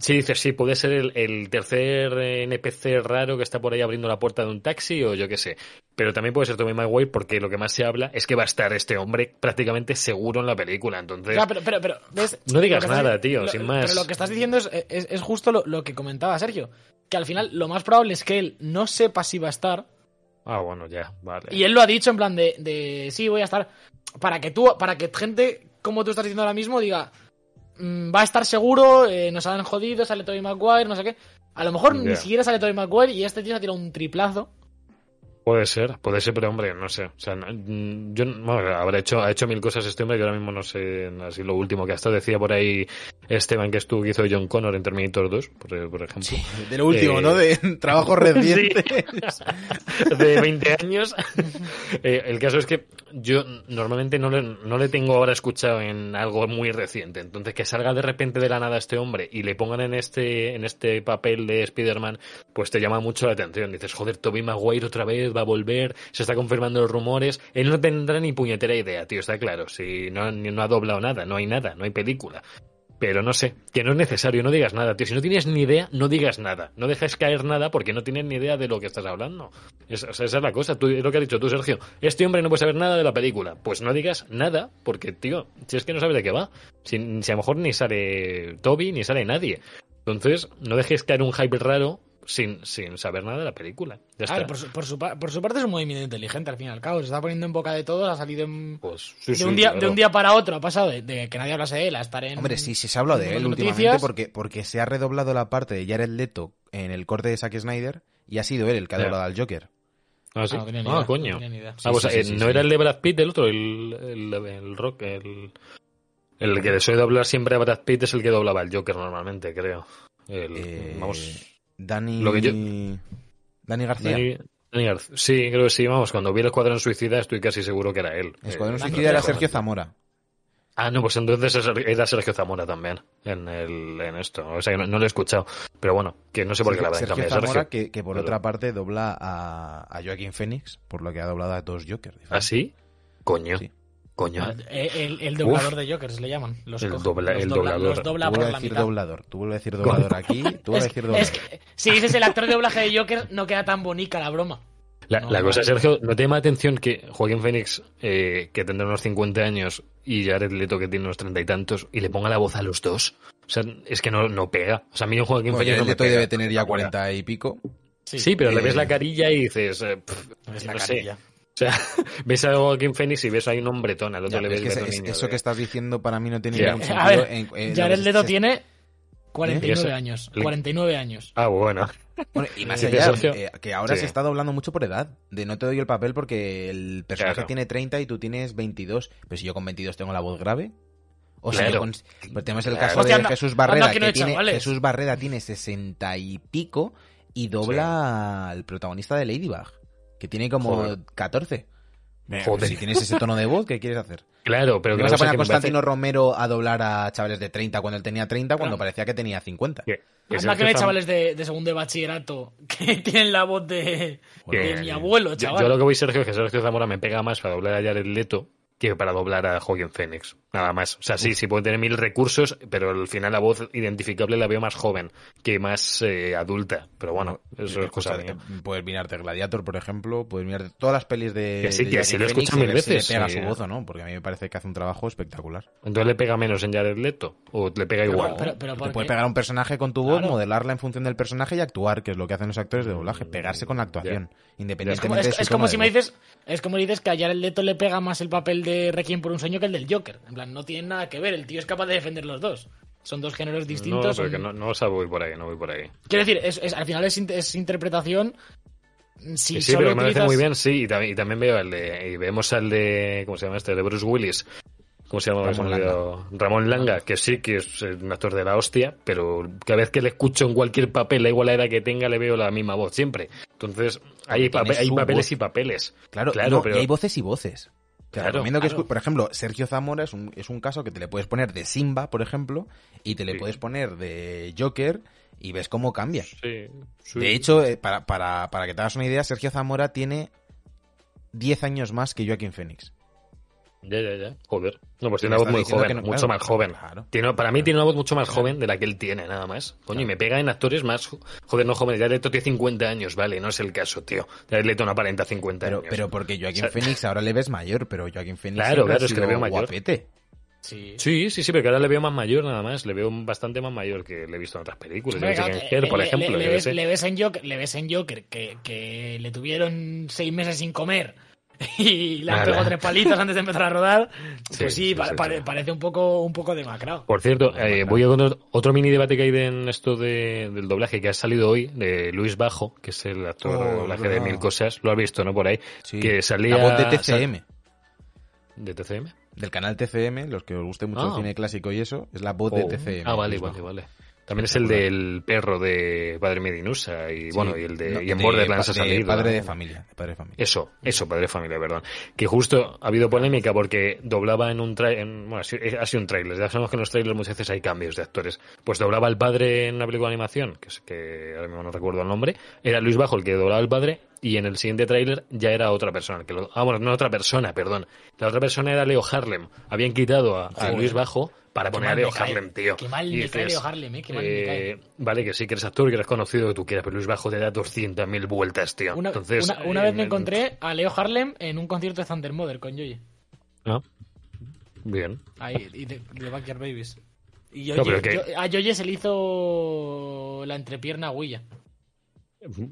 Sí, dices, sí, puede ser el, el tercer eh, NPC raro que está por ahí abriendo la puerta de un taxi o yo qué sé. Pero también puede ser Tommy Maguire porque lo que más se habla es que va a estar este hombre prácticamente seguro en la película. Entonces, Claro, pero, pero, pero, ¿ves? No digas estás- nada, tío, lo- sin más. Pero lo que estás diciendo es, es, es justo lo, lo que comentaba Sergio. Que al final lo más probable es que él no sepa si va a estar. Ah, bueno, ya, vale. Y él lo ha dicho en plan de, de sí, voy a estar. Para que tú, para que gente como tú estás diciendo ahora mismo diga, "Mm, va a estar seguro, eh, nos han jodido, sale Tobey Maguire, no sé qué. A lo mejor ni siquiera sale Tobey Maguire y este tío se ha tirado un triplazo. Puede ser, puede ser, pero hombre, no sé. O sea, mm, yo, bueno, habrá hecho, ha hecho mil cosas este hombre que ahora mismo no sé, así lo último que hasta decía por ahí Esteban que estuvo, que hizo John Connor en Terminator 2, por, por ejemplo. De lo último, Eh, ¿no? De trabajos recientes. de 20 años. Eh, el caso es que yo normalmente no le, no le tengo ahora escuchado en algo muy reciente. Entonces, que salga de repente de la nada este hombre y le pongan en este, en este papel de Spider-Man, pues te llama mucho la atención. Dices, joder, Tobey Maguire otra vez va a volver, se está confirmando los rumores. Él no tendrá ni puñetera idea, tío, está claro. Si no, no ha doblado nada, no hay nada, no hay película. Pero no sé, que no es necesario, no digas nada, tío. Si no tienes ni idea, no digas nada. No dejes caer nada porque no tienes ni idea de lo que estás hablando. Es- esa es la cosa, tú, es lo que has dicho tú, Sergio. Este hombre no puede saber nada de la película. Pues no digas nada, porque, tío, si es que no sabes de qué va. Si a lo mejor ni sale Toby, ni sale nadie. Entonces, no dejes caer un hype raro sin, sin saber nada de la película. Ya ver, por, su, por, su, pa- por su parte es un movimiento inteligente, al fin y al cabo. Se está poniendo en boca de todos, ha salido en- Pues, sí, de, sí, un día, claro. de un día para otro. Ha pasado de, de que nadie hablase de él a estar en. Hombre, sí, sí se ha hablado de él noticias. últimamente porque, porque se ha redoblado la parte de Jared Leto en el corte de Zack Snyder y ha sido él el que ha doblado al Joker. Ah, sí. Ah, no tenía ni Ah, idea, coño. no idea. Ah, pues, Sí, sí, eh, sí, no sí. era el de Brad Pitt el otro, el, el, el rock, el, el que suele doblar siempre a Brad Pitt es el que doblaba al Joker normalmente, creo. El, Eh, vamos, Dani... lo que yo- Dani García. Dani- Dani García. Sí, creo que sí, vamos, cuando vi el Escuadrón Suicida estoy casi seguro que era él. Escuadrón Eh, Suicida era. Sergio Zamora. Ah, no, pues entonces es- era Sergio Zamora también en, el, en esto. O sea, que no, no lo he escuchado. Pero bueno, que no sé por qué la verdad Sergio Zamora, Sergio. que, que por Pero- otra parte dobla a, a Joaquín Phoenix, por lo que ha doblado a dos Joker. ¿Ah, sí? Coño. Sí. Coño. Eh, El, el doblador de Jokers le llaman. Los El dobla- los el dobla- doblador. Los dobla Tú por vuelves a la decir mitad. doblador. Tú vuelves a decir doblador aquí. Tú vuelves a decir doblador. Es que, si dices el actor de doblaje de Joker, no queda tan bonita la broma. La, No, la cosa. Sergio, ¿no te llama la atención que Joaquín Phoenix, eh, que tendrá unos 50 años, y Jared Leto, que tiene unos 30 y tantos, y le ponga la voz a los dos? O sea, es que no, no pega. O sea, a mí un Joaquín Bueno, Phoenix Jared no Leto pega. debe tener ya Ahora. 40 y pico. Sí, pero le Eh, ves la carilla y dices... eh, pff, Es la no sé. O sea, ves a Joaquín Phoenix y ves ahí un hombretón, al otro Ya, le pero ves es que niño eso de- que estás diciendo para mí no tiene Ya. ningún A sentido. ver, en- en Jared Leto se- tiene 49 ¿Eh? años. Le- 49 años. Ah, bueno. Bueno, y más Sí, allá, eh, que ahora Sí. se está doblando mucho por edad. De no te doy el papel porque el personaje Claro. tiene 30 y tú tienes 22. Pero si yo con 22 tengo la voz grave. O si Claro. con... pues tenemos el Claro. caso Hostia, de anda- Jesús Barrera, anda que no que hay tiene. Jesús Barrera tiene 60 y pico y dobla al protagonista de Ladybug, que tiene como Joder. 14. Venga, Joder. Si tienes ese tono de voz, ¿qué quieres hacer? Claro, pero ¿Qué que vas a poner a me parece- Constantino Romero a doblar a chavales de 30 cuando él tenía 30, cuando Claro. parecía que tenía 50? que- que Anda Sergio que hay chavales de, de segundo de bachillerato que tienen la voz de, de mi abuelo, Yo, chaval. yo lo que voy, Sergio, es que Sergio Zamora me pega más para doblar a Jared Leto que para doblar a Joaquín Phoenix. Nada más. O sea, sí, sí puede tener mil recursos, pero al final la voz identificable la veo más joven que más eh, adulta. Pero bueno, eso es cosa mía. eh, Puedes mirarte Gladiator, por ejemplo, puedes mirarte todas las pelis de. Que sí, de que sí lo he Phoenix escuchado y mil si veces, le pega sí. su voz o no, porque a mí me parece que hace un trabajo espectacular. Entonces le pega menos en Jared Leto o le pega igual. pero, pero ¿por Te qué? puedes pegar a un personaje con tu voz, Claro. modelarla en función del personaje y actuar, que es lo que hacen los actores de doblaje, pegarse con la actuación, Es como, independientemente es- de su es como si de me dices es como dices que a Jared Leto le pega más el papel de Requiem por un sueño que el del Joker. En plan, no tienen nada que ver. El tío es capaz de defender los dos. Son dos géneros no, distintos. pero son- que no, no o sea, voy por ahí, no voy por ahí. Quiero decir, es, es- al final es, es interpretación. Si Que sí, solo pero me parece utilizas- muy bien, sí, y también, y también veo el de, y vemos al de, ¿cómo se llama este? De Bruce Willis. ¿Cómo se llama? Ramón olvidado. Ramón Langa, que sí, que es un actor de la hostia, pero cada vez que le escucho en cualquier papel, da igual la edad que tenga, le veo la misma voz siempre. Entonces, hay, pape- hay papeles voz. y papeles. Claro, claro, no, pero y hay voces y voces. Te Claro, recomiendo que claro. por ejemplo, Sergio Zamora es un, es un caso que te le puedes poner de Simba, por ejemplo, y te le Sí. puedes poner de Joker y ves cómo cambia. sí, sí. De hecho, eh, para, para, para que te hagas una idea, Sergio Zamora tiene 10 años más que Joaquín Phoenix. Ya, ya, ya. Joder. No, pues tiene una voz muy joven, no- mucho claro, más joven. claro. Tiene, para mí tiene una voz mucho más joven de la que él tiene, nada más. Coño, y me pega en actores más... jo- Joder, no jóvenes. Jared Leto tiene 50 años, vale, no es el caso, tío. Jared Leto no aparenta 50 Pero, años. pero porque Joaquín O sea- Phoenix ahora le ves mayor, pero Joaquín Phoenix Claro, claro, es que le veo mayor. guapete. Sí. Sí, sí, sí, pero que ahora le veo más mayor nada más. Le veo bastante más mayor que le he visto en otras películas. En Her, por ejemplo. ves, le ves en Joker, le ves en Joker que, que le tuvieron seis meses sin comer y le han pegado tres palitos antes de empezar a rodar. Sí, Pues sí, sí, pa- sí, pare- sí. parece un poco, un poco demacrado. Por cierto, eh, voy a con otro- otro mini debate que hay de- en esto de- del doblaje que ha salido hoy, de Luis Bajo, que es el actor Oh, de doblaje de. Mil Cosas. Lo has visto, ¿no? Por ahí. Sí. Que salía... La voz de TCM. ¿De TCM? Del canal TCM, los que os guste mucho el Ah. cine clásico y eso, es la voz de Oh. TCM. Ah, vale, vale, vale. También es el del perro de Padre Medinusa y Sí. bueno, y el de No, y en de Borderlands ha de salido. Padre de familia. padre de familia. Eso, eso, padre de familia, perdón. Que justo ha habido polémica porque doblaba en un trailer, bueno, ha sido sido un trailer, ya sabemos que en los trailers muchas veces hay cambios de actores. Pues doblaba al padre en una película de animación, que es que ahora mismo no recuerdo el nombre, era Luis Bajo el que doblaba al padre y en el siguiente tráiler ya era otra persona. el Que lo, ah, bueno, no otra persona, perdón. La otra persona era Leo Harlem. Habían quitado a. Luis Bajo para poner a Leo. Harlem, tío. Qué mal me cae Leo Harlem, eh, qué mal me cae. eh, Vale, que sí, que eres actor, que eres conocido, que tú quieras, pero Luis Bajo te da 200.000 vueltas, tío. Una, Entonces, una- una eh, vez me encontré a Leo Harlem en un concierto de Thunder Mother con Joye. Ah, bien. Ahí, y de, de Backyard Babies. Y No, Yoye- pero que- yo- a Yoye se le hizo la entrepierna a Huilla.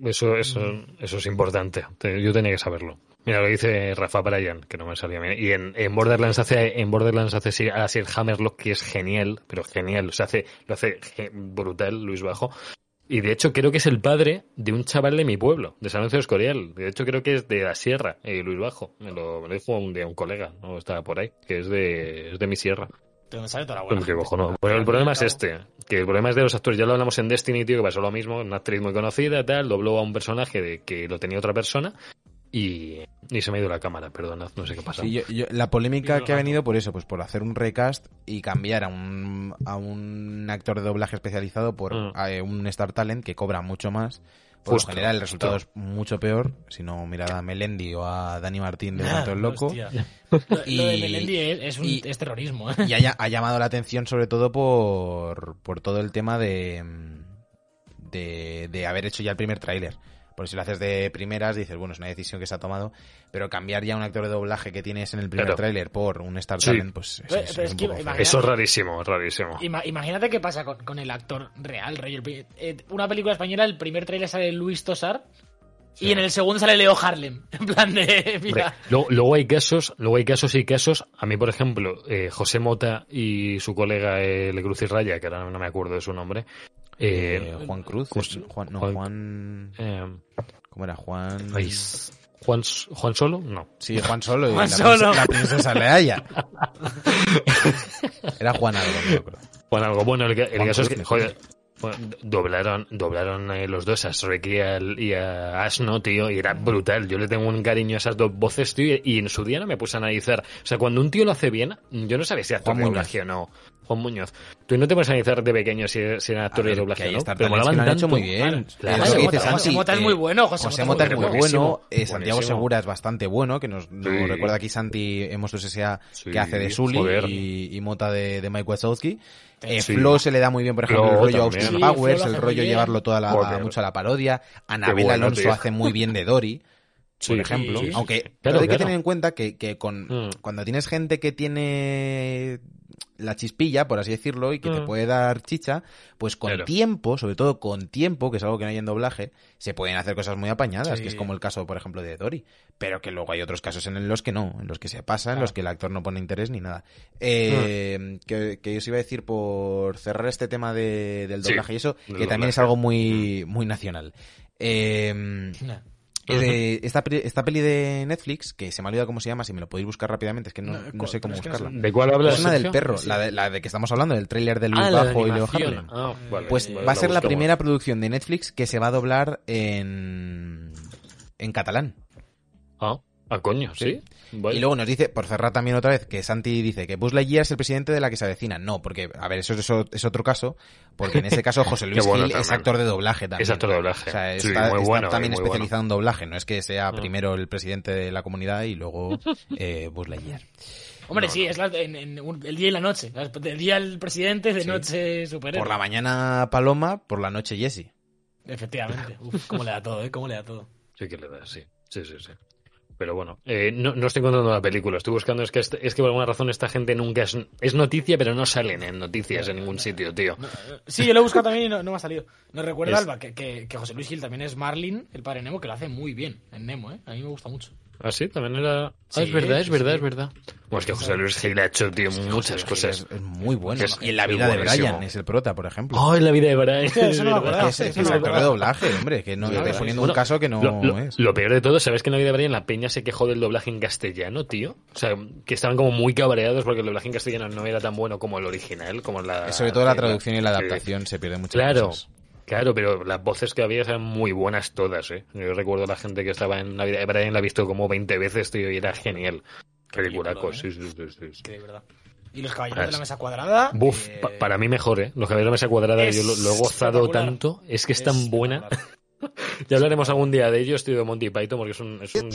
Eso, eso, eso es importante. Te- Yo tenía que saberlo. Mira, lo dice Rafa Bryan, que no me salía bien. Y en, en Borderlands hace, en Borderlands hace sí- así el Hammerlock, que es genial, pero genial. O sea, hace, lo hace brutal, Luis Bajo. Y de hecho creo que es el padre de un chaval de mi pueblo, de San de Escorial. De hecho creo que es de la Sierra, eh, Luis Bajo. Me lo, me lo dijo un día un colega, ¿no? Estaba por ahí, que es de, es de mi sierra. De donde sale toda la Pues buena qué gente. cojonudo. Pero el problema es este, que el problema es de los actores. Ya lo hablamos en Destiny, tío, que pasó lo mismo. Una actriz muy conocida, tal, dobló a un personaje de que lo tenía otra persona y, y se me ha ido la cámara, perdonad, no sé qué pasa. Sí, yo- yo- la polémica que ha venido por eso, pues por hacer un recast y cambiar a un, a un actor de doblaje especializado por Mm. a, un Star Talent que cobra mucho más. Por Justo, lo general el resultado es mucho peor, si no mirad a Melendi o a Dani Martín de Ah, Santo el Loco. hostia. Lo, lo de Y- Melendi es, es un, y- es terrorismo, ¿eh? Y ha llamado la atención sobre todo por, por todo el tema de, de, de haber hecho ya el primer tráiler. Porque si lo haces de primeras, dices, bueno, es una decisión que se ha tomado, pero cambiar ya un actor de doblaje que tienes en el primer Claro. tráiler por un Star Sí. Talent, pues Pero- es, pero es es que poco Eso es rarísimo, es rarísimo. Ima- imagínate qué pasa con, con el actor real, Rey. Eh, una película española, el primer trailer sale Luis Tosar y en el segundo sale Leo Harlem. En plan de. Mira, luego, luego hay casos, luego hay casos y casos. A mí, por ejemplo, eh, José Mota y su colega eh, Le Cruz y Raya, que ahora no me acuerdo de su nombre. Eh, Eh, Juan Cruz, ¿cómo es- se- Juan, no, Juan- Juan, eh, ¿cómo era? Juan, Juan, Juan Solo, no. sí, Juan Solo, y Juan la, Solo. princesa- la princesa Leaya. Era Juan algo, me acuerdo. Juan algo. Bueno, el, caso es que, joder, doblaron, doblaron eh, los dos a Shrek y, al- y a Asno, tío, y era brutal. Yo le tengo un cariño a esas dos voces, tío, y en su día no me puse a analizar. O sea, cuando un tío lo hace bien, yo no sabía si Muñoz. doblaje o no. Juan Muñoz. Tú no te puedes analizar de pequeño si, si era A actor de doblaje no. Pero que lo han hecho muy bien. Claro, José dice Mota- José Mota es eh, muy bueno, José José Mota Mota es muy bueno, eh, Santiago buenísimo. Segura es bastante bueno, que nos, nos Sí. recuerda aquí Santi Hemos S.A. Sí, que hace de Sully y, y Mota de, de Mike Wazowski. Eh, Sí. Flo se le da muy bien, por ejemplo, Flo el rollo también. Austin Powers, el rollo llevarlo toda la, mucho a la parodia. Anabel bueno, Alonso tío. hace muy bien de Dory. Sí, por ejemplo. sí. Aunque Claro, pero hay que claro. tener en cuenta que, que con, Mm. cuando tienes gente que tiene la chispilla, por así decirlo, y que te Mm. puede dar chicha, pues con Claro. tiempo, sobre todo con tiempo, que es algo que no hay en doblaje, se pueden hacer cosas muy apañadas, Sí. que es como el caso, por ejemplo, de Dory. Pero que luego hay otros casos en los que no, en los que se pasa, en Claro. los que el actor no pone interés ni nada. Eh, Mm. que, que yo os iba a decir por cerrar este tema de- del Sí, doblaje y eso, que también doblaje. es algo muy, muy nacional. Eh, Eh, esta, peli- esta peli de Netflix, que se me ha olvidado cómo se llama, si me lo podéis buscar rápidamente, es que no, No, no sé cómo no buscarla. sé. ¿De cuál hablas? Es una del perro, la de, la de que estamos hablando, del tráiler de Luis Ah, de Bajo y Leo. Harlem. Ah, vale, Pues vale, va a ser la primera producción de Netflix que se va a doblar en, en catalán. Ah, ah, coño, sí. Vale. Y luego nos dice, por cerrar también otra vez, que Santi dice que Buzz Lightyear es el presidente de la que se avecina. No, porque, a ver, eso es, eso es otro caso, porque en ese caso José Luis bueno Gil es actor de doblaje también. Es actor de doblaje. O sea, Sí, está, muy está bueno, también muy especializado en doblaje, no es que sea Mm. primero el presidente de la comunidad y luego eh, Buzz Lightyear. Hombre, No, sí, no. es la- en, en un- el día y la noche. El día el presidente, de Sí. noche superhéroe. Por la mañana Paloma, por la noche Jesse. Efectivamente. Uf, cómo le da todo, ¿eh? Cómo le da todo. Sí que le da, sí. Sí, sí, sí. Pero bueno, eh, no, no estoy encontrando la película. Estoy buscando, es que, este- es que por alguna razón esta gente nunca es, es noticia, pero no salen en noticias en ningún sitio, tío. Sí, yo lo he buscado también y no, no me ha salido. Nos recuerda, Es- Alba, que, que, que José Luis Gil también es Marlin, el padre Nemo, que lo hace muy bien en Nemo, ¿eh? A mí me gusta mucho. Ah, sí, también era. Ah, Sí, es verdad, es sí, verdad, sí. es verdad. Bueno, es que José Luis Gil ha hecho, tío, muchas cosas. Es, muy bueno. Es- y en la vida de buenísimo. Brian es el prota, por ejemplo. Oh, en la vida de Brian. Hostia, eso no me Es. Es es, sí, es sí, actor de sí. doblaje, hombre, que no Sí, estoy sí, poniendo Bueno, un caso que no lo, lo- es. lo peor de todo, ¿sabes que en la vida de Brian la peña se quejó del doblaje en castellano, tío? O sea, que estaban como muy cabreados porque el doblaje en castellano no era tan bueno como el original, como la... Sobre todo la traducción y la sí. adaptación se pierden muchas Claro, cosas. Claro, pero las voces que había eran muy buenas todas, ¿eh? Yo recuerdo la gente que estaba en la vida de Brian la ha visto como 20 veces, tío, y era genial. Peliculaco, película, sí, sí, sí, sí, de verdad. Y los caballeros de la mesa cuadrada. Buf, eh, pa- para mí mejor, ¿eh? Los caballeros de mesa cuadrada, es yo lo, lo he gozado tanto, es que es tan buena. Ya hablaremos algún día de ellos, tío, de Monty Python, porque es un, es un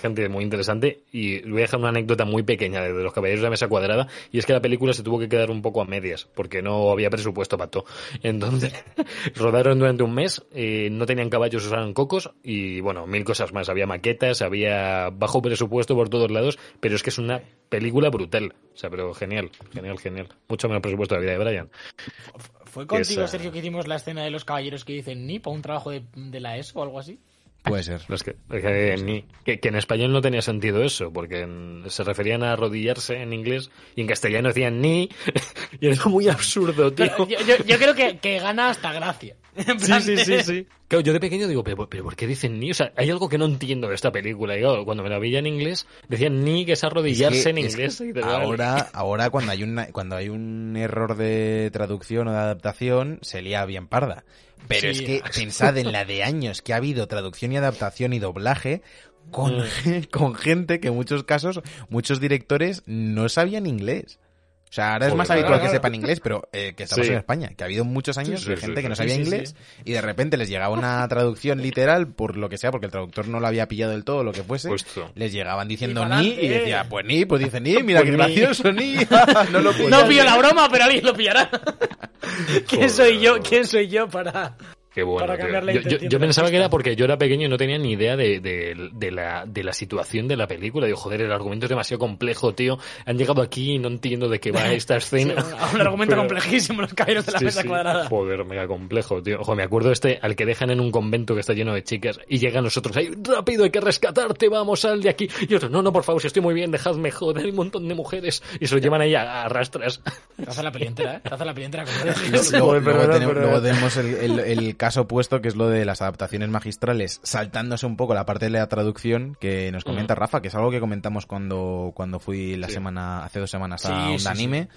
gente muy interesante. Y voy a dejar una anécdota muy pequeña de, de los caballeros de la mesa cuadrada. Y es que la película se tuvo que quedar un poco a medias, porque no había presupuesto para todo. Entonces, rodaron durante un mes, eh, no tenían caballos, usaron cocos, y bueno, mil cosas más. Había maquetas, había bajo presupuesto por todos lados, pero es que es una película brutal. O sea, pero genial, genial, genial. Mucho menos presupuesto de la vida de Brian. Fue contigo, Esa- Sergio, que hicimos la escena de los caballeros que dicen ni para un trabajo de, de la eso o algo así. Puede ser. Es que, es que ni- que- que en español no tenía sentido eso, porque en- se referían a arrodillarse en inglés y en castellano decían ni. y era muy absurdo, tío. Pero yo, yo- yo creo que, que gana hasta gracia. En Sí, sí, sí, sí. Claro, yo de pequeño digo, pero, pero ¿por qué dicen ni? O sea, hay algo que no entiendo de esta película. Y claro, cuando me la veía en inglés, decían ni que es arrodillarse Es que- en es inglés. que Y te vale. ahora, ahora cuando hay una, cuando hay un error de traducción o de adaptación, se lía bien parda. Pero Sí. es que pensad en la de años que ha habido traducción y adaptación y doblaje con, Mm. con gente que en muchos casos, muchos directores no sabían inglés. O sea, ahora es más claro, habitual que sepan inglés, pero eh, que estamos Sí. en España, que ha habido muchos años Sí, de gente sí, que no sí, sabía sí, sí. inglés y de repente les llegaba una traducción literal por lo que sea, porque el traductor no lo había pillado del todo, lo que fuese Justo. les llegaban diciendo Y ni y decía, pues ni, pues dice ni, mira Pues qué ni. gracioso, ni. no lo pillo. No pillo la broma, pero alguien lo pillará. ¿Quién soy yo? ¿Quién soy yo para...? Qué bueno, Para tío. cambiar la Yo, yo- pensaba que era porque yo era pequeño y no tenía ni idea de, de- de la, de la situación de la película. Digo, joder, el argumento es demasiado complejo, tío. Han llegado aquí y no entiendo de qué va esta escena. un, un argumento Pero- complejísimo, los caballeros de la Sí, mesa sí. cuadrada. Joder, mega complejo, tío. Ojo, me acuerdo este al que dejan en un convento que está lleno de chicas y llegan nosotros ahí, rápido, hay que rescatarte, vamos, sal de aquí. Y otros, no, no, por favor, si estoy muy bien, dejadme, joder, hay un montón de mujeres. Y se lo llevan ahí a, a rastras. Te hace la peli entera, ¿eh? Te hace la peli entera. como Luego, luego Joder, perdona, tenemos, perdona. luego tenemos el, el- el caso opuesto, que es lo de las adaptaciones magistrales, saltándose un poco la parte de la traducción que nos comenta Rafa, que es algo que comentamos cuando, cuando fui la Sí. semana, hace dos semanas a Sí, un sí, anime,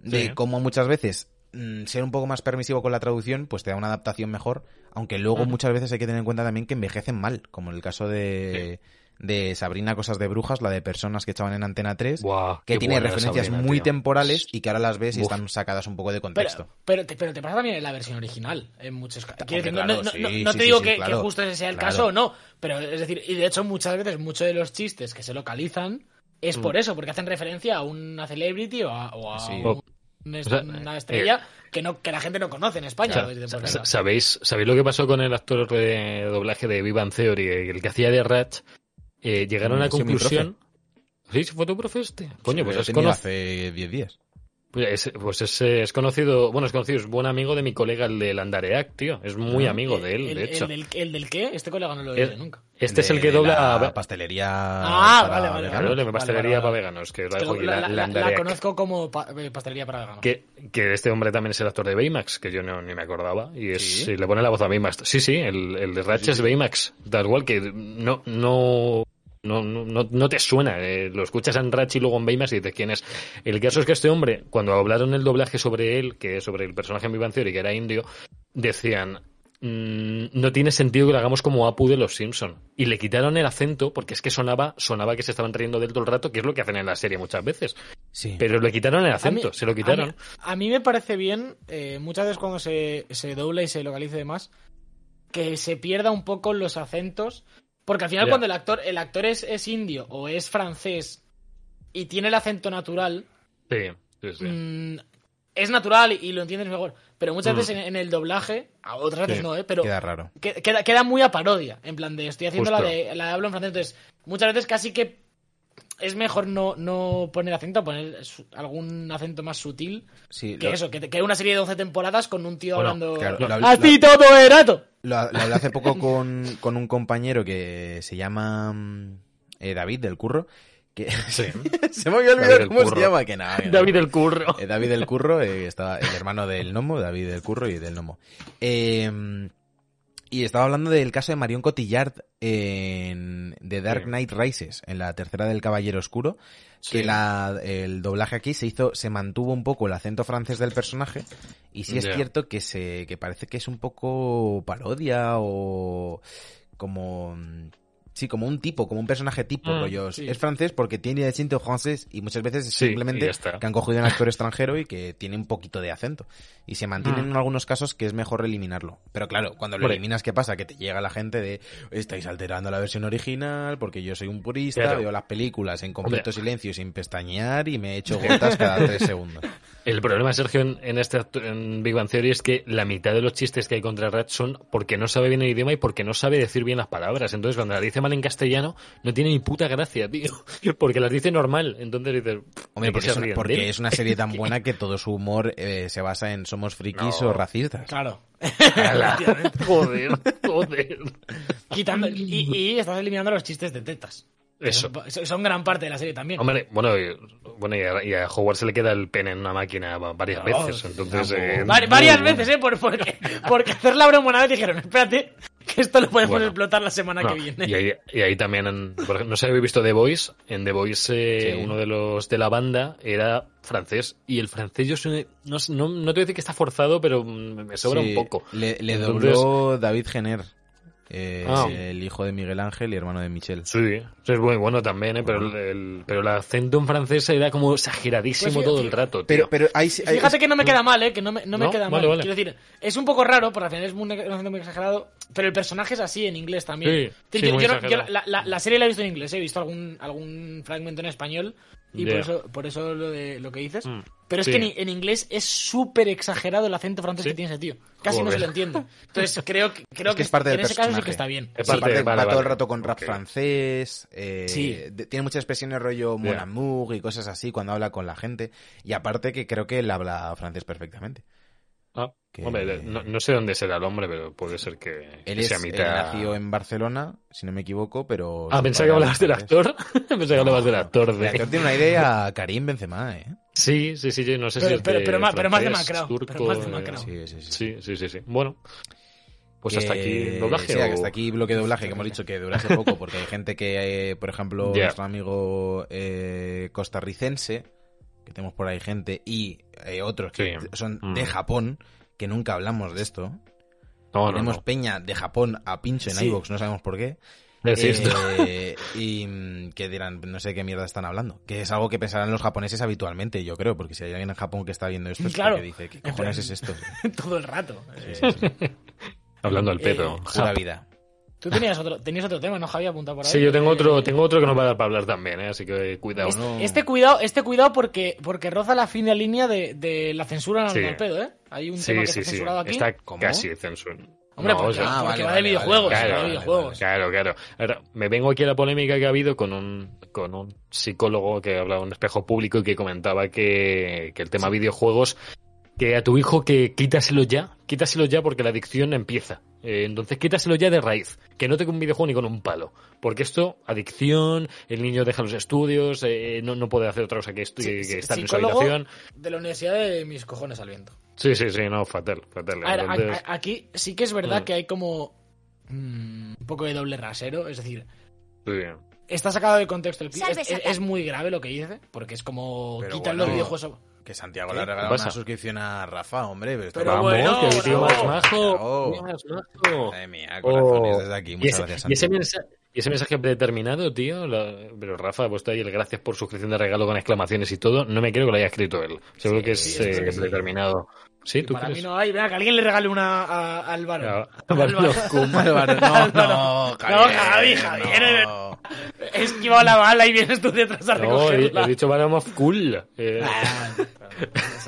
de cómo muchas veces mm, ser un poco más permisivo con la traducción, pues te da una adaptación mejor, aunque luego muchas veces hay que tener en cuenta también que envejecen mal, como en el caso de, de Sabrina Cosas de Brujas, la de personas que echaban en Antena 3, Buah, que tiene referencias Sabrina, muy tío. temporales y que ahora las ves y Uf. están sacadas un poco de contexto. pero, te, pero te pasa también en la versión original, en muchos casos. Quiero decir, no, claro, no- no- sí, no- sí, no te sí, digo sí, que, claro. que justo ese sea el Claro. caso o no, pero es decir, y de hecho muchas veces muchos de los chistes que se localizan es Mm. por eso, porque hacen referencia a una celebrity o a, o a Sí. un- una, O sea, una estrella que no que la gente no conoce en España. O sea, pues. ¿Sabéis, ¿Sabéis lo que pasó con el actor de doblaje de Vivan Theory, el que hacía de Ratch? Eh, llegaron a la conclusión. ¿Sí? ¿Fue tu profe este? Coño, pues Lo he es, tenido cono- hace 10 días. Pues es, pues es, es conocido, bueno, es conocido, es buen amigo de mi colega, el de Landareac, tío. Es muy amigo de él, el, de el hecho. del, el del qué? Este colega no lo he El- oído nunca. Este es el que dobla... la pastelería. Ah, para vale, vale, veganos. Claro, pastelería vale, vale. para veganos, que lo Es que dejo aquí, la, la- la- conozco como pa- eh, pastelería para veganos. Que, que este hombre también es el actor de Baymax, que yo no, ni me acordaba. Y es, ¿Sí? y le pone la voz a Baymax. Sí, sí, el, el de Ratch es Baymax. Tal cual, que no, no, no, no, no- te suena. eh, lo escuchas en Ratch y luego en Baymax y dices quién es. El caso es que este hombre, cuando hablaron el doblaje sobre él, que es sobre el personaje en Vivan Theory, que era indio, decían. "Mm, no tiene sentido que lo hagamos como Apu de los Simpson y le quitaron el acento porque es que sonaba sonaba que se estaban riendo de él todo el rato que es lo que hacen en la serie muchas veces Sí. pero le quitaron el acento mí- se lo quitaron A mí, a mí me parece bien, eh, muchas veces cuando se, se dobla y se localice demás, que se pierda un poco los acentos. Porque al final, cuando el actor, el actor es, es indio o es francés y tiene el acento natural, Sí, sí, sí. mm, es natural y, lo entiendes mejor. Pero muchas Mm. veces en, en el doblaje, a otras veces no, ¿eh? Pero Queda raro. que- queda, queda muy a parodia. En plan de estoy haciendo la de, la de hablo en francés. Entonces, muchas veces casi que es mejor no, no poner acento, poner algún acento más sutil. Sí, Que lo, eso, que, que una serie de 12 temporadas con un tío Bueno, hablando. claro, Lo- lo- ¡Así todo era todo! lo- lo hablé hace poco con, con un compañero que se llama eh, David del Curro. Que Sí. se me había olvidado del cómo se llama. Que nada, que. David el Curro. Eh, David del Curro, eh, estaba el hermano del Nomo, David del Curro y del Nomo. Eh, y estaba hablando del caso de Marion Cotillard en The Dark. Knight Rises, en la tercera del Caballero Oscuro, que la, el doblaje aquí se hizo, se mantuvo un poco el acento francés del personaje, y sí es cierto que se, que parece que es un poco parodia o como sí, como un tipo, como un personaje tipo, Mm, rollos. sí. Es francés porque tiene acento francés y muchas veces es Sí, simplemente que han cogido un actor extranjero y que tiene un poquito de acento. Y se mantiene Mm. en algunos casos que es mejor eliminarlo. Pero claro, cuando lo eliminas, ¿qué pasa? Que te llega la gente de estáis alterando la versión original porque yo soy un purista, Claro. veo las películas en completo Hombre. silencio y sin pestañear y me echo gotas cada tres segundos. El problema, Sergio, en, en este en Big Bang Theory es que la mitad de los chistes que hay contra Raj son porque no sabe bien el idioma y porque no sabe decir bien las palabras. Entonces, cuando las dice mal en castellano, no tiene ni puta gracia, tío. Porque las dice normal. Entonces dices, Hombre, ¿de qué porque es, una, porque es una serie tan buena que todo su humor eh, se basa en somos frikis No. o racistas. Claro. Joder, joder. Quitando, y, y estás eliminando los chistes de tetas. Eso. Son, son gran parte de la serie también. Hombre, bueno, y, bueno, y a, y a Howard se le queda el pene en una máquina va- varias No, veces. Entonces, eh, varias bueno. veces, ¿eh? Por, porque, porque hacer la broma una vez dijeron, espérate, que esto lo podemos Bueno. explotar la semana No, que viene. Y ahí, y ahí también, no sé si habéis visto The Voice. En The Voice, eh, Sí. uno de los de la banda era francés. Y el francés, yo soy- no, sé- no, no te voy a decir que está forzado, pero mm, me sobra Sí, un poco. Le, le Entonces- dobló David Jenner, eh, Ah. el hijo de Miguel Ángel y hermano de Michelle. Sí, eso es muy bueno también, ¿eh? pero, el, el- pero el acento en francés era como exageradísimo Pues, todo el rato. tío. Pero, pero Fíjate que no me queda mal, ¿eh? Que no me, no me No, queda vale, mal. vale. Quiero decir, es un poco raro, porque al final es muy, un acento muy exagerado, pero el personaje es así en inglés también. Sí, Es decir, sí, yo- muy yo no- exagerado. yo la, la- la serie la he visto en inglés, he visto algún, algún fragmento en español, y por eso, por eso lo, de, lo que dices. Mm, Pero es sí. que en, en inglés es súper exagerado el acento francés Sí. que tiene ese tío. Casi no se lo entiende. Entonces creo que, creo Es que es parte en del ese caso sí personaje. que está bien. Es Sí, parte- aparte vale, va todo el rato con rap francés, eh, Sí. de- tiene muchas expresiones rollo mon amour y cosas así cuando habla con la gente. Y aparte que creo que él habla francés perfectamente. Ah, que- hombre, no, no sé dónde será el hombre, pero puede ser que, Él, que es, sea él mitad... nació en Barcelona, si no me equivoco, pero... Ah, pensaba que hablabas del actor. pensaba que hablabas del actor. El De... actor tiene una idea Karim Benzema, ¿eh? Sí, sí, sí, yo no sé Pero- si es pero- de pero más- pero más francés, pero turco, más eh, demacrado. Sí, sí, sí. Sí, sí, sí, sí. Bueno, pues hasta aquí doblaje. sí, o- hasta aquí bloque de doblaje, que hemos dicho que durase poco, porque hay gente que, eh, por ejemplo, nuestro amigo eh, costarricense, que tenemos por ahí gente, y eh, otros que Sí. son Mm. de Japón, que nunca hablamos de esto. No, tenemos no. peña de Japón a pincho en Sí. iVoox, no sabemos por qué. Eh, y mm, que dirán, no sé qué mierda están hablando. Que es algo que pensarán los japoneses habitualmente, yo creo, porque si hay alguien en Japón que está viendo esto, es Claro. porque dice, ¿qué cojones es esto? Todo el rato. Sí, sí, sí. Hablando al pedo. Eh, Pura vida. Tú tenías otro, tenías otro tema, ¿no, Javi? Apuntado por ahí. Sí, yo tengo otro, tengo otro que nos va a dar para hablar también, ¿eh? así que cuidado. Este, no. este cuidado, este cuidado porque, porque roza la fina línea de, de la censura en Sí. el pedo, ¿eh? Hay un Sí, tema que sí, está sí. censurado aquí. Está ¿Cómo? casi censura. Hombre, No, porque, o sea, Ah, porque vale, va vale, de videojuegos, vale, va de Claro, videojuegos. claro, claro. Ahora, me vengo aquí a la polémica que ha habido con un, con un psicólogo que hablaba en un espejo público y que comentaba que, que el tema videojuegos, que a tu hijo que quítaselo ya, quítaselo ya porque la adicción empieza. Eh, entonces quítaselo ya de raíz, que no te con un videojuego ni con un palo. Porque esto, adicción, el niño deja los estudios, eh, no, no puede hacer otra cosa que, Sí, que sí, estar en su habitación. De la universidad de mis cojones al viento. Sí, sí, sí, no, fatal, fatal. A ver, a- Entonces, a- aquí sí que es verdad Mm. que hay como mm, un poco de doble rasero, es decir, sí. está sacado de contexto el Es, es- muy grave lo que dice, porque es como Pero bueno. los videojuegos. Que Santiago ¿Qué? le ha regalado una suscripción a Rafa, hombre. Pero, Pero va- Vamos, bueno, que el tío más majo. Más. Madre mía, corazones Oh. desde aquí. Y Muchas ese, gracias, y ese mensaje, y ese mensaje predeterminado, tío. la- pero Rafa, ha puesto ahí el gracias por suscripción de regalo con exclamaciones y todo. No me creo que lo haya escrito él. Seguro Sí, que es sí, eh, sí, sí. predeterminado. ¿Sí? ¿Tú Para crees? mí no hay. Venga, que alguien le regale una a, a Álvaro. Ya, Álvaro. Álvaro, no, Álvaro. no, No, Javi, Javier, no. He esquivado la bala y vienes tú detrás a No, he, recogerla. he dicho Banana of Cool. Eh, Ah,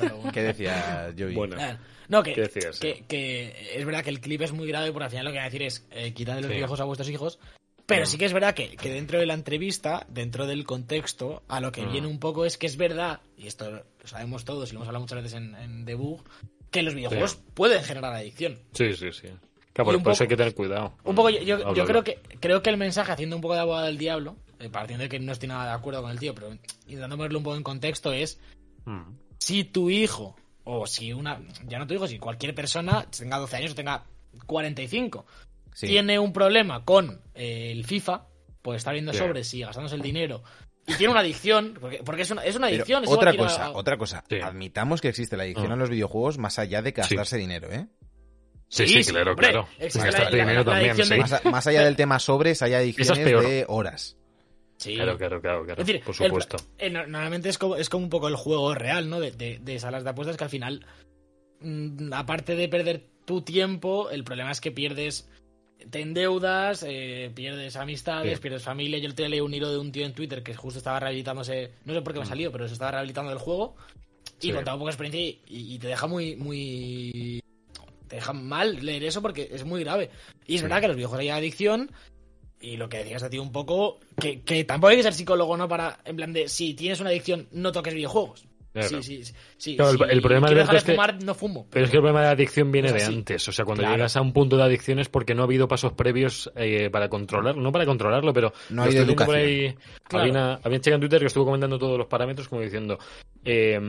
lo- ¿Qué decía Joey? bueno, Ah, No, que, que, que es verdad que el clip es muy grave, porque al final lo que va a decir es eh, quitad los Sí. videojuegos a vuestros hijos. Pero sí que es verdad que, que dentro de la entrevista, dentro del contexto, a lo que Mm. viene un poco es que es verdad, y esto lo sabemos todos y lo hemos hablado muchas veces en, en Debug, que los videojuegos Sí. pueden generar adicción. sí, sí, sí. Claro, por, eso hay que tener cuidado. Un poco, yo, yo- yo Háblalo. creo que creo que el mensaje, haciendo un poco de abogado del diablo, eh, partiendo de que no estoy nada de acuerdo con el tío, pero intentando ponerlo un poco en contexto, es Mm. si tu hijo, o si una, ya no tu hijo, si cualquier persona tenga 12 años o tenga 45, Sí. tiene un problema con eh, el FIFA, pues está viendo Sí. sobres y gastándose el dinero, y tiene una adicción, porque, porque es, una, es una adicción. es otra cosa, a- otra cosa. Sí. Admitamos que existe la adicción Mm. a los videojuegos más allá de gastarse dinero, ¿eh? Sí, Sí, sí, sí, claro, hombre, claro. la- la- dinero la también, adicción sí. de- Más, allá del tema sobres, hay adicciones de horas. Sí. Claro, claro, claro, claro. Es decir, por el- supuesto. eh, no- normalmente es como, es como un poco el juego real, ¿no? De, de- de salas de apuestas que al final, mm, aparte de perder tu tiempo, el problema es que pierdes, te endeudas, eh, pierdes amistades, Sí. pierdes familia. Yo el día leí un hilo de un tío en Twitter que justo estaba rehabilitándose, no sé por qué me Mm. salió, pero se estaba rehabilitando del juego. y Sí. contaba poca experiencia y, y te deja muy, muy... Te deja mal leer eso porque es muy grave. Y es verdad que los videojuegos hay adicción y lo que decías a ti un poco, que, que tampoco hay que ser psicólogo, ¿no? Para, en plan de, si tienes una adicción, no toques videojuegos. Claro. Sí, sí, sí. sí, Claro, el- problema, de que- fumar, no fumo. Pero es que el problema de la adicción viene de antes. O sea, cuando Claro. llegas a un punto de adicción es porque no ha habido pasos previos eh, para controlarlo. No para controlarlo, pero. No lo ha estoy habido viendo por educación. ahí- Claro. Había, una, había una chica en Twitter que estuvo comentando todos los parámetros, como diciendo: eh,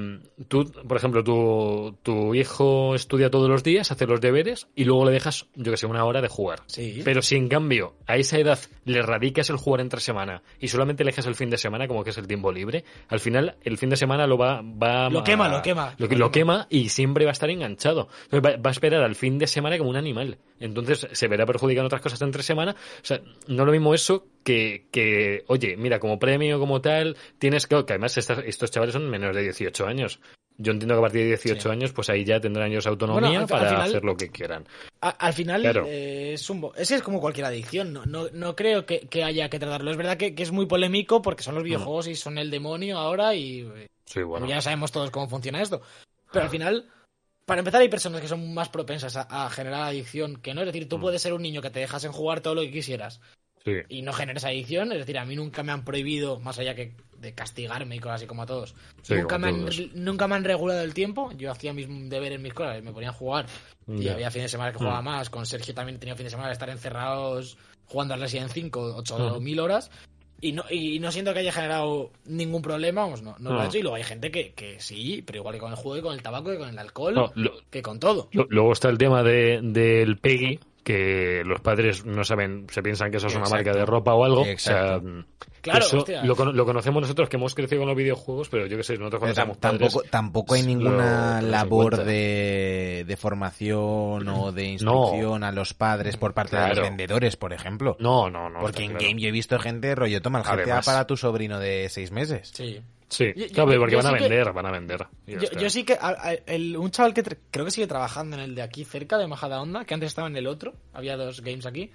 Tú, por ejemplo, tu, tu hijo estudia todos los días, hace los deberes y luego le dejas, yo que sé, una hora de jugar. Sí. Pero si en cambio a esa edad le radicas el jugar entre semana y solamente le dejas el fin de semana como que es el tiempo libre, al final el fin de semana lo va, va Lo a- quema, lo quema. Lo, lo quema y siempre va a estar enganchado. Va, va a esperar al fin de semana como un animal. Entonces se verá perjudicado en otras cosas entre semana. O sea, no lo mismo eso que, que oye, mira, como premio, como tal, tienes que... Que además estas- estos chavales son menores de 18 años. Yo entiendo que a partir de 18 Sí. años, pues ahí ya tendrán ellos autonomía Bueno, al- al para final- hacer lo que quieran. A- al final Claro. eh, es un ese es como cualquier adicción no, no, no creo que, que haya que tratarlo es verdad que, que es muy polémico porque son los videojuegos y son el demonio ahora y eh, Sí, bueno. ya sabemos todos cómo funciona esto pero al final para empezar hay personas que son más propensas a, a generar adicción que no es decir tú Mm. puedes ser un niño que te dejas en jugar todo lo que quisieras Sí. y no generes adicción es decir a mí nunca me han prohibido más allá que de castigarme y cosas así como a todos Sí, nunca, me han, nunca me han regulado el tiempo yo hacía mis deberes mis cosas me ponían a jugar y había fines de semana que jugaba Mm. más. Con Sergio también tenía fines de semana de estar encerrados jugando a Resident 5, 8 Mm. horas. Y no, y no siento que haya generado ningún problema, vamos, no, no lo ha hecho. Y luego hay gente que, que sí, pero igual que con el juego y con el tabaco y con el alcohol, lo- que con todo. Lo- Luego está el tema de, del Peggy, que los padres no saben, se piensan que eso es una Exacto. marca de ropa o algo. Exacto. O sea, Claro, eso lo, lo conocemos nosotros que hemos crecido con los videojuegos, pero yo que sé, nosotros Pero cuando tam- somos padres... tampoco, tampoco hay ninguna labor de, de formación o de instrucción a los padres por parte de los vendedores, por ejemplo. No, no, no. Porque en claro. Game yo he visto gente, rollo, toma el GTA Además. para tu sobrino de seis meses. Sí. Sí, Yo- yo- claro, porque van a sí que- vender, van a vender. Yo, sí que. a- a- el- un chaval que creo que sigue trabajando en el de aquí cerca de Majada Onda, que antes estaba en el otro, había dos games aquí.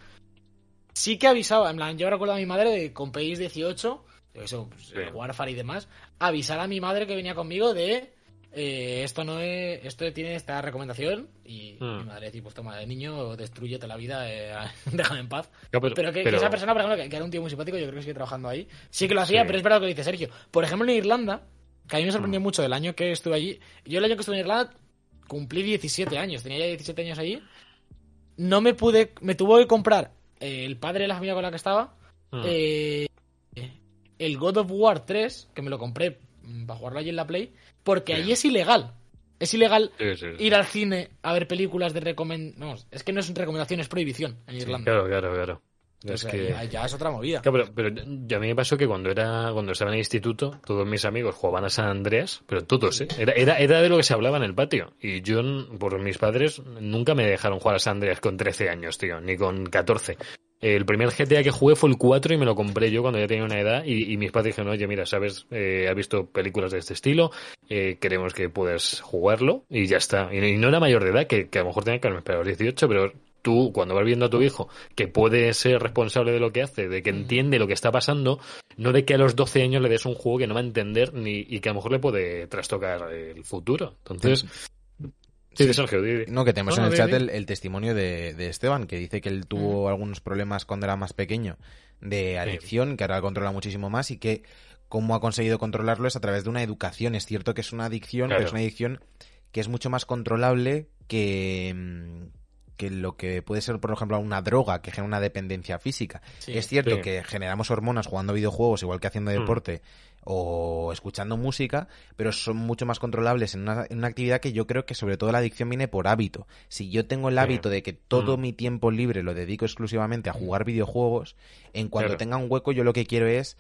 Sí que avisaba, en plan, yo recuerdo a mi madre de con PX 18, yo eso, pues, Sí. Warfare y demás, avisar a mi madre que venía conmigo de. Eh, esto no es. Esto tiene esta recomendación. Y Mm. mi madre decía, pues toma, de niño, destruyete la vida, eh, déjame en paz. Pero- Pero que, esa persona, por ejemplo, que, que era un tío muy simpático, yo creo que sigue trabajando ahí. Sí que lo hacía, Sí. pero es verdad lo que dice Sergio. Por ejemplo, en Irlanda, que a mí me sorprendió Mm. mucho el año que estuve allí. Yo el año que estuve en Irlanda cumplí 17 años, tenía ya 17 años allí. No me pude, me tuvo que comprar eh, el padre de la familia con la que estaba, Mm. eh, el God of War 3, que me lo compré para jugarlo allí en la Play, porque Sí. allí es ilegal. Es ilegal Sí, sí, sí. ir al cine a ver películas de recomendación. Vamos, es que no es recomendación, es prohibición en Irlanda. Claro, claro, claro. Es que... ya, es otra movida. Claro, pero, pero yo- a mí me pasó que cuando era cuando estaba en el instituto, todos mis amigos jugaban a San Andreas, pero todos, ¿eh? Era, era, era de lo que se hablaba en el patio. Y yo, por mis padres, nunca me dejaron jugar a San Andreas con 13 años, tío, ni con 14. El primer GTA que jugué fue el 4 y me lo compré yo cuando ya tenía una edad y, y mis padres dijeron, oye, mira, sabes, eh, has visto películas de este estilo, eh, queremos que puedas jugarlo y ya está. Y, y no era mayor de edad, que, que a lo mejor tenía que haberme esperado los 18, pero tú cuando vas viendo a tu hijo que puede ser responsable de lo que hace, de que entiende lo que está pasando, no de que a los 12 años le des un juego que no va a entender ni, y que a lo mejor le puede trastocar el futuro. Entonces, sí, de Sergio, di- di. No, que tenemos No, en el chat el, el testimonio de, de Esteban, que dice que él tuvo algunos problemas cuando era más pequeño de adicción, que ahora controla muchísimo más y que cómo ha conseguido controlarlo es a través de una educación. Es cierto que es una adicción, Claro. pero es una adicción que es mucho más controlable que, mm, que lo que puede ser, por ejemplo, una droga que genera una dependencia física. Sí. es cierto Sí. que generamos hormonas jugando videojuegos, igual que haciendo Mm. O escuchando música, pero son mucho más controlables en una, en una actividad que yo creo que sobre todo la adicción viene por hábito. Si yo tengo el hábito de que todo Mm. mi tiempo libre lo dedico exclusivamente a jugar videojuegos, en cuanto Claro. tenga un hueco yo lo que quiero es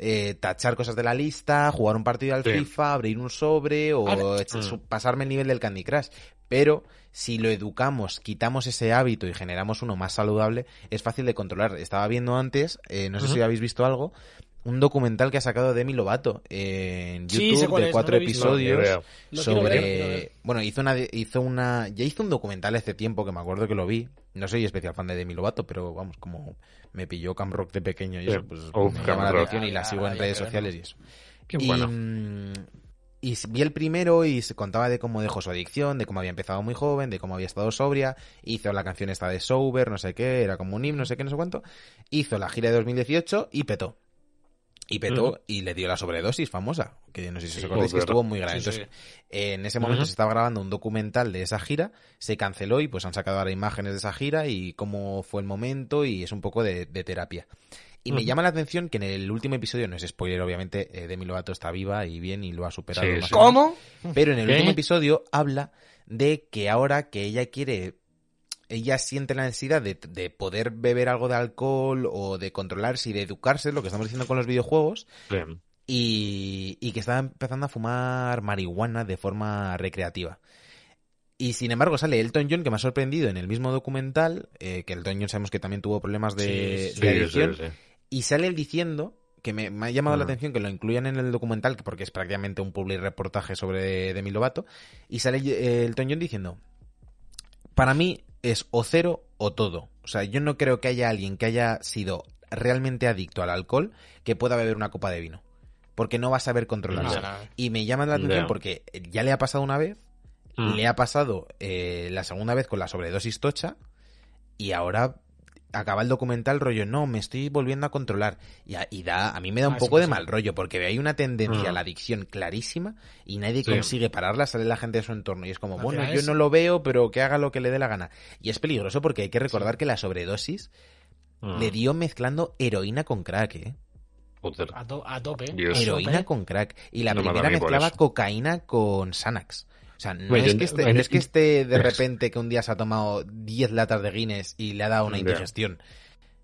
eh, tachar cosas de la lista, jugar un partido al Sí. FIFA, abrir un sobre o A ver- echa- Mm. pasarme el nivel del Candy Crush. Pero si lo educamos, quitamos ese hábito y generamos uno más saludable, es fácil de controlar. Estaba viendo antes, eh, no sé si habéis visto algo, un documental que ha sacado Demi Lovato en Sí, YouTube de es, cuatro no. No, episodios sobre ver, bueno hizo una hizo una ya hizo un documental hace tiempo que me acuerdo que lo vi. No soy especial fan de Demi Lovato pero vamos como me pilló Cam Rock de pequeño y eso pues me llama la atención y la Ah, sigo en redes sociales y eso. Qué y, bueno. y vi el primero y se contaba de cómo dejó su adicción, de cómo había empezado muy joven, de cómo había estado sobria, hizo la canción esta de Sober, no sé qué, era como un himno, no sé qué, no sé cuánto, hizo la gira de 2018 y petó. Y petó y le dio la sobredosis famosa, que no sé si os acordáis que estuvo muy grave. Sí, Entonces, sí. en ese momento se estaba grabando un documental de esa gira, se canceló y pues han sacado ahora imágenes de esa gira y cómo fue el momento y es un poco de, de terapia. Y me llama la atención que en el último episodio, no es spoiler obviamente, eh, Demi Lovato está viva y bien y lo ha superado. Sí, más sí. o menos. ¿Cómo? Pero en el ¿Qué? último episodio habla de que ahora que ella quiere, ella siente la necesidad de, de poder beber algo de alcohol o de controlarse y de educarse, lo que estamos diciendo con los videojuegos, y, y que está empezando a fumar marihuana de forma recreativa. Y sin embargo sale Elton John, que me ha sorprendido en el mismo documental, eh, que Elton John sabemos que también tuvo problemas de, Sí, de adicción, sí, y sale él diciendo que me, me ha llamado la atención que lo incluyan en el documental, porque es prácticamente un public reportaje sobre Demi Lovato, y sale eh, Elton John diciendo, para mí es o cero o todo. O sea, yo no creo que haya alguien que haya sido realmente adicto al alcohol que pueda beber una copa de vino. Porque no va a saber controlarse. No, no. Y me llama la atención porque ya le ha pasado una vez, Mm. le ha pasado eh, la segunda vez con la sobredosis tocha y ahora acaba el documental rollo, no, me estoy volviendo a controlar. Y a, y da, a mí me da un Ah, poco sí, de sí. mal rollo porque hay una tendencia a Mm. la adicción clarísima y nadie Sí. consigue pararla, sale la gente de su entorno y es como, bueno, yo no lo veo, pero que haga lo que le dé la gana. Y es peligroso porque hay que recordar que la sobredosis Mm. le dio mezclando heroína con crack, ¿eh? A, to- a tope. Dios. Heroína con crack. Y la No primera mezclaba cocaína con Xanax. O sea, no, Bueno, es que, esté, en- no es que esté de repente que un día se ha tomado 10 latas de Guinness y le ha dado una indigestión.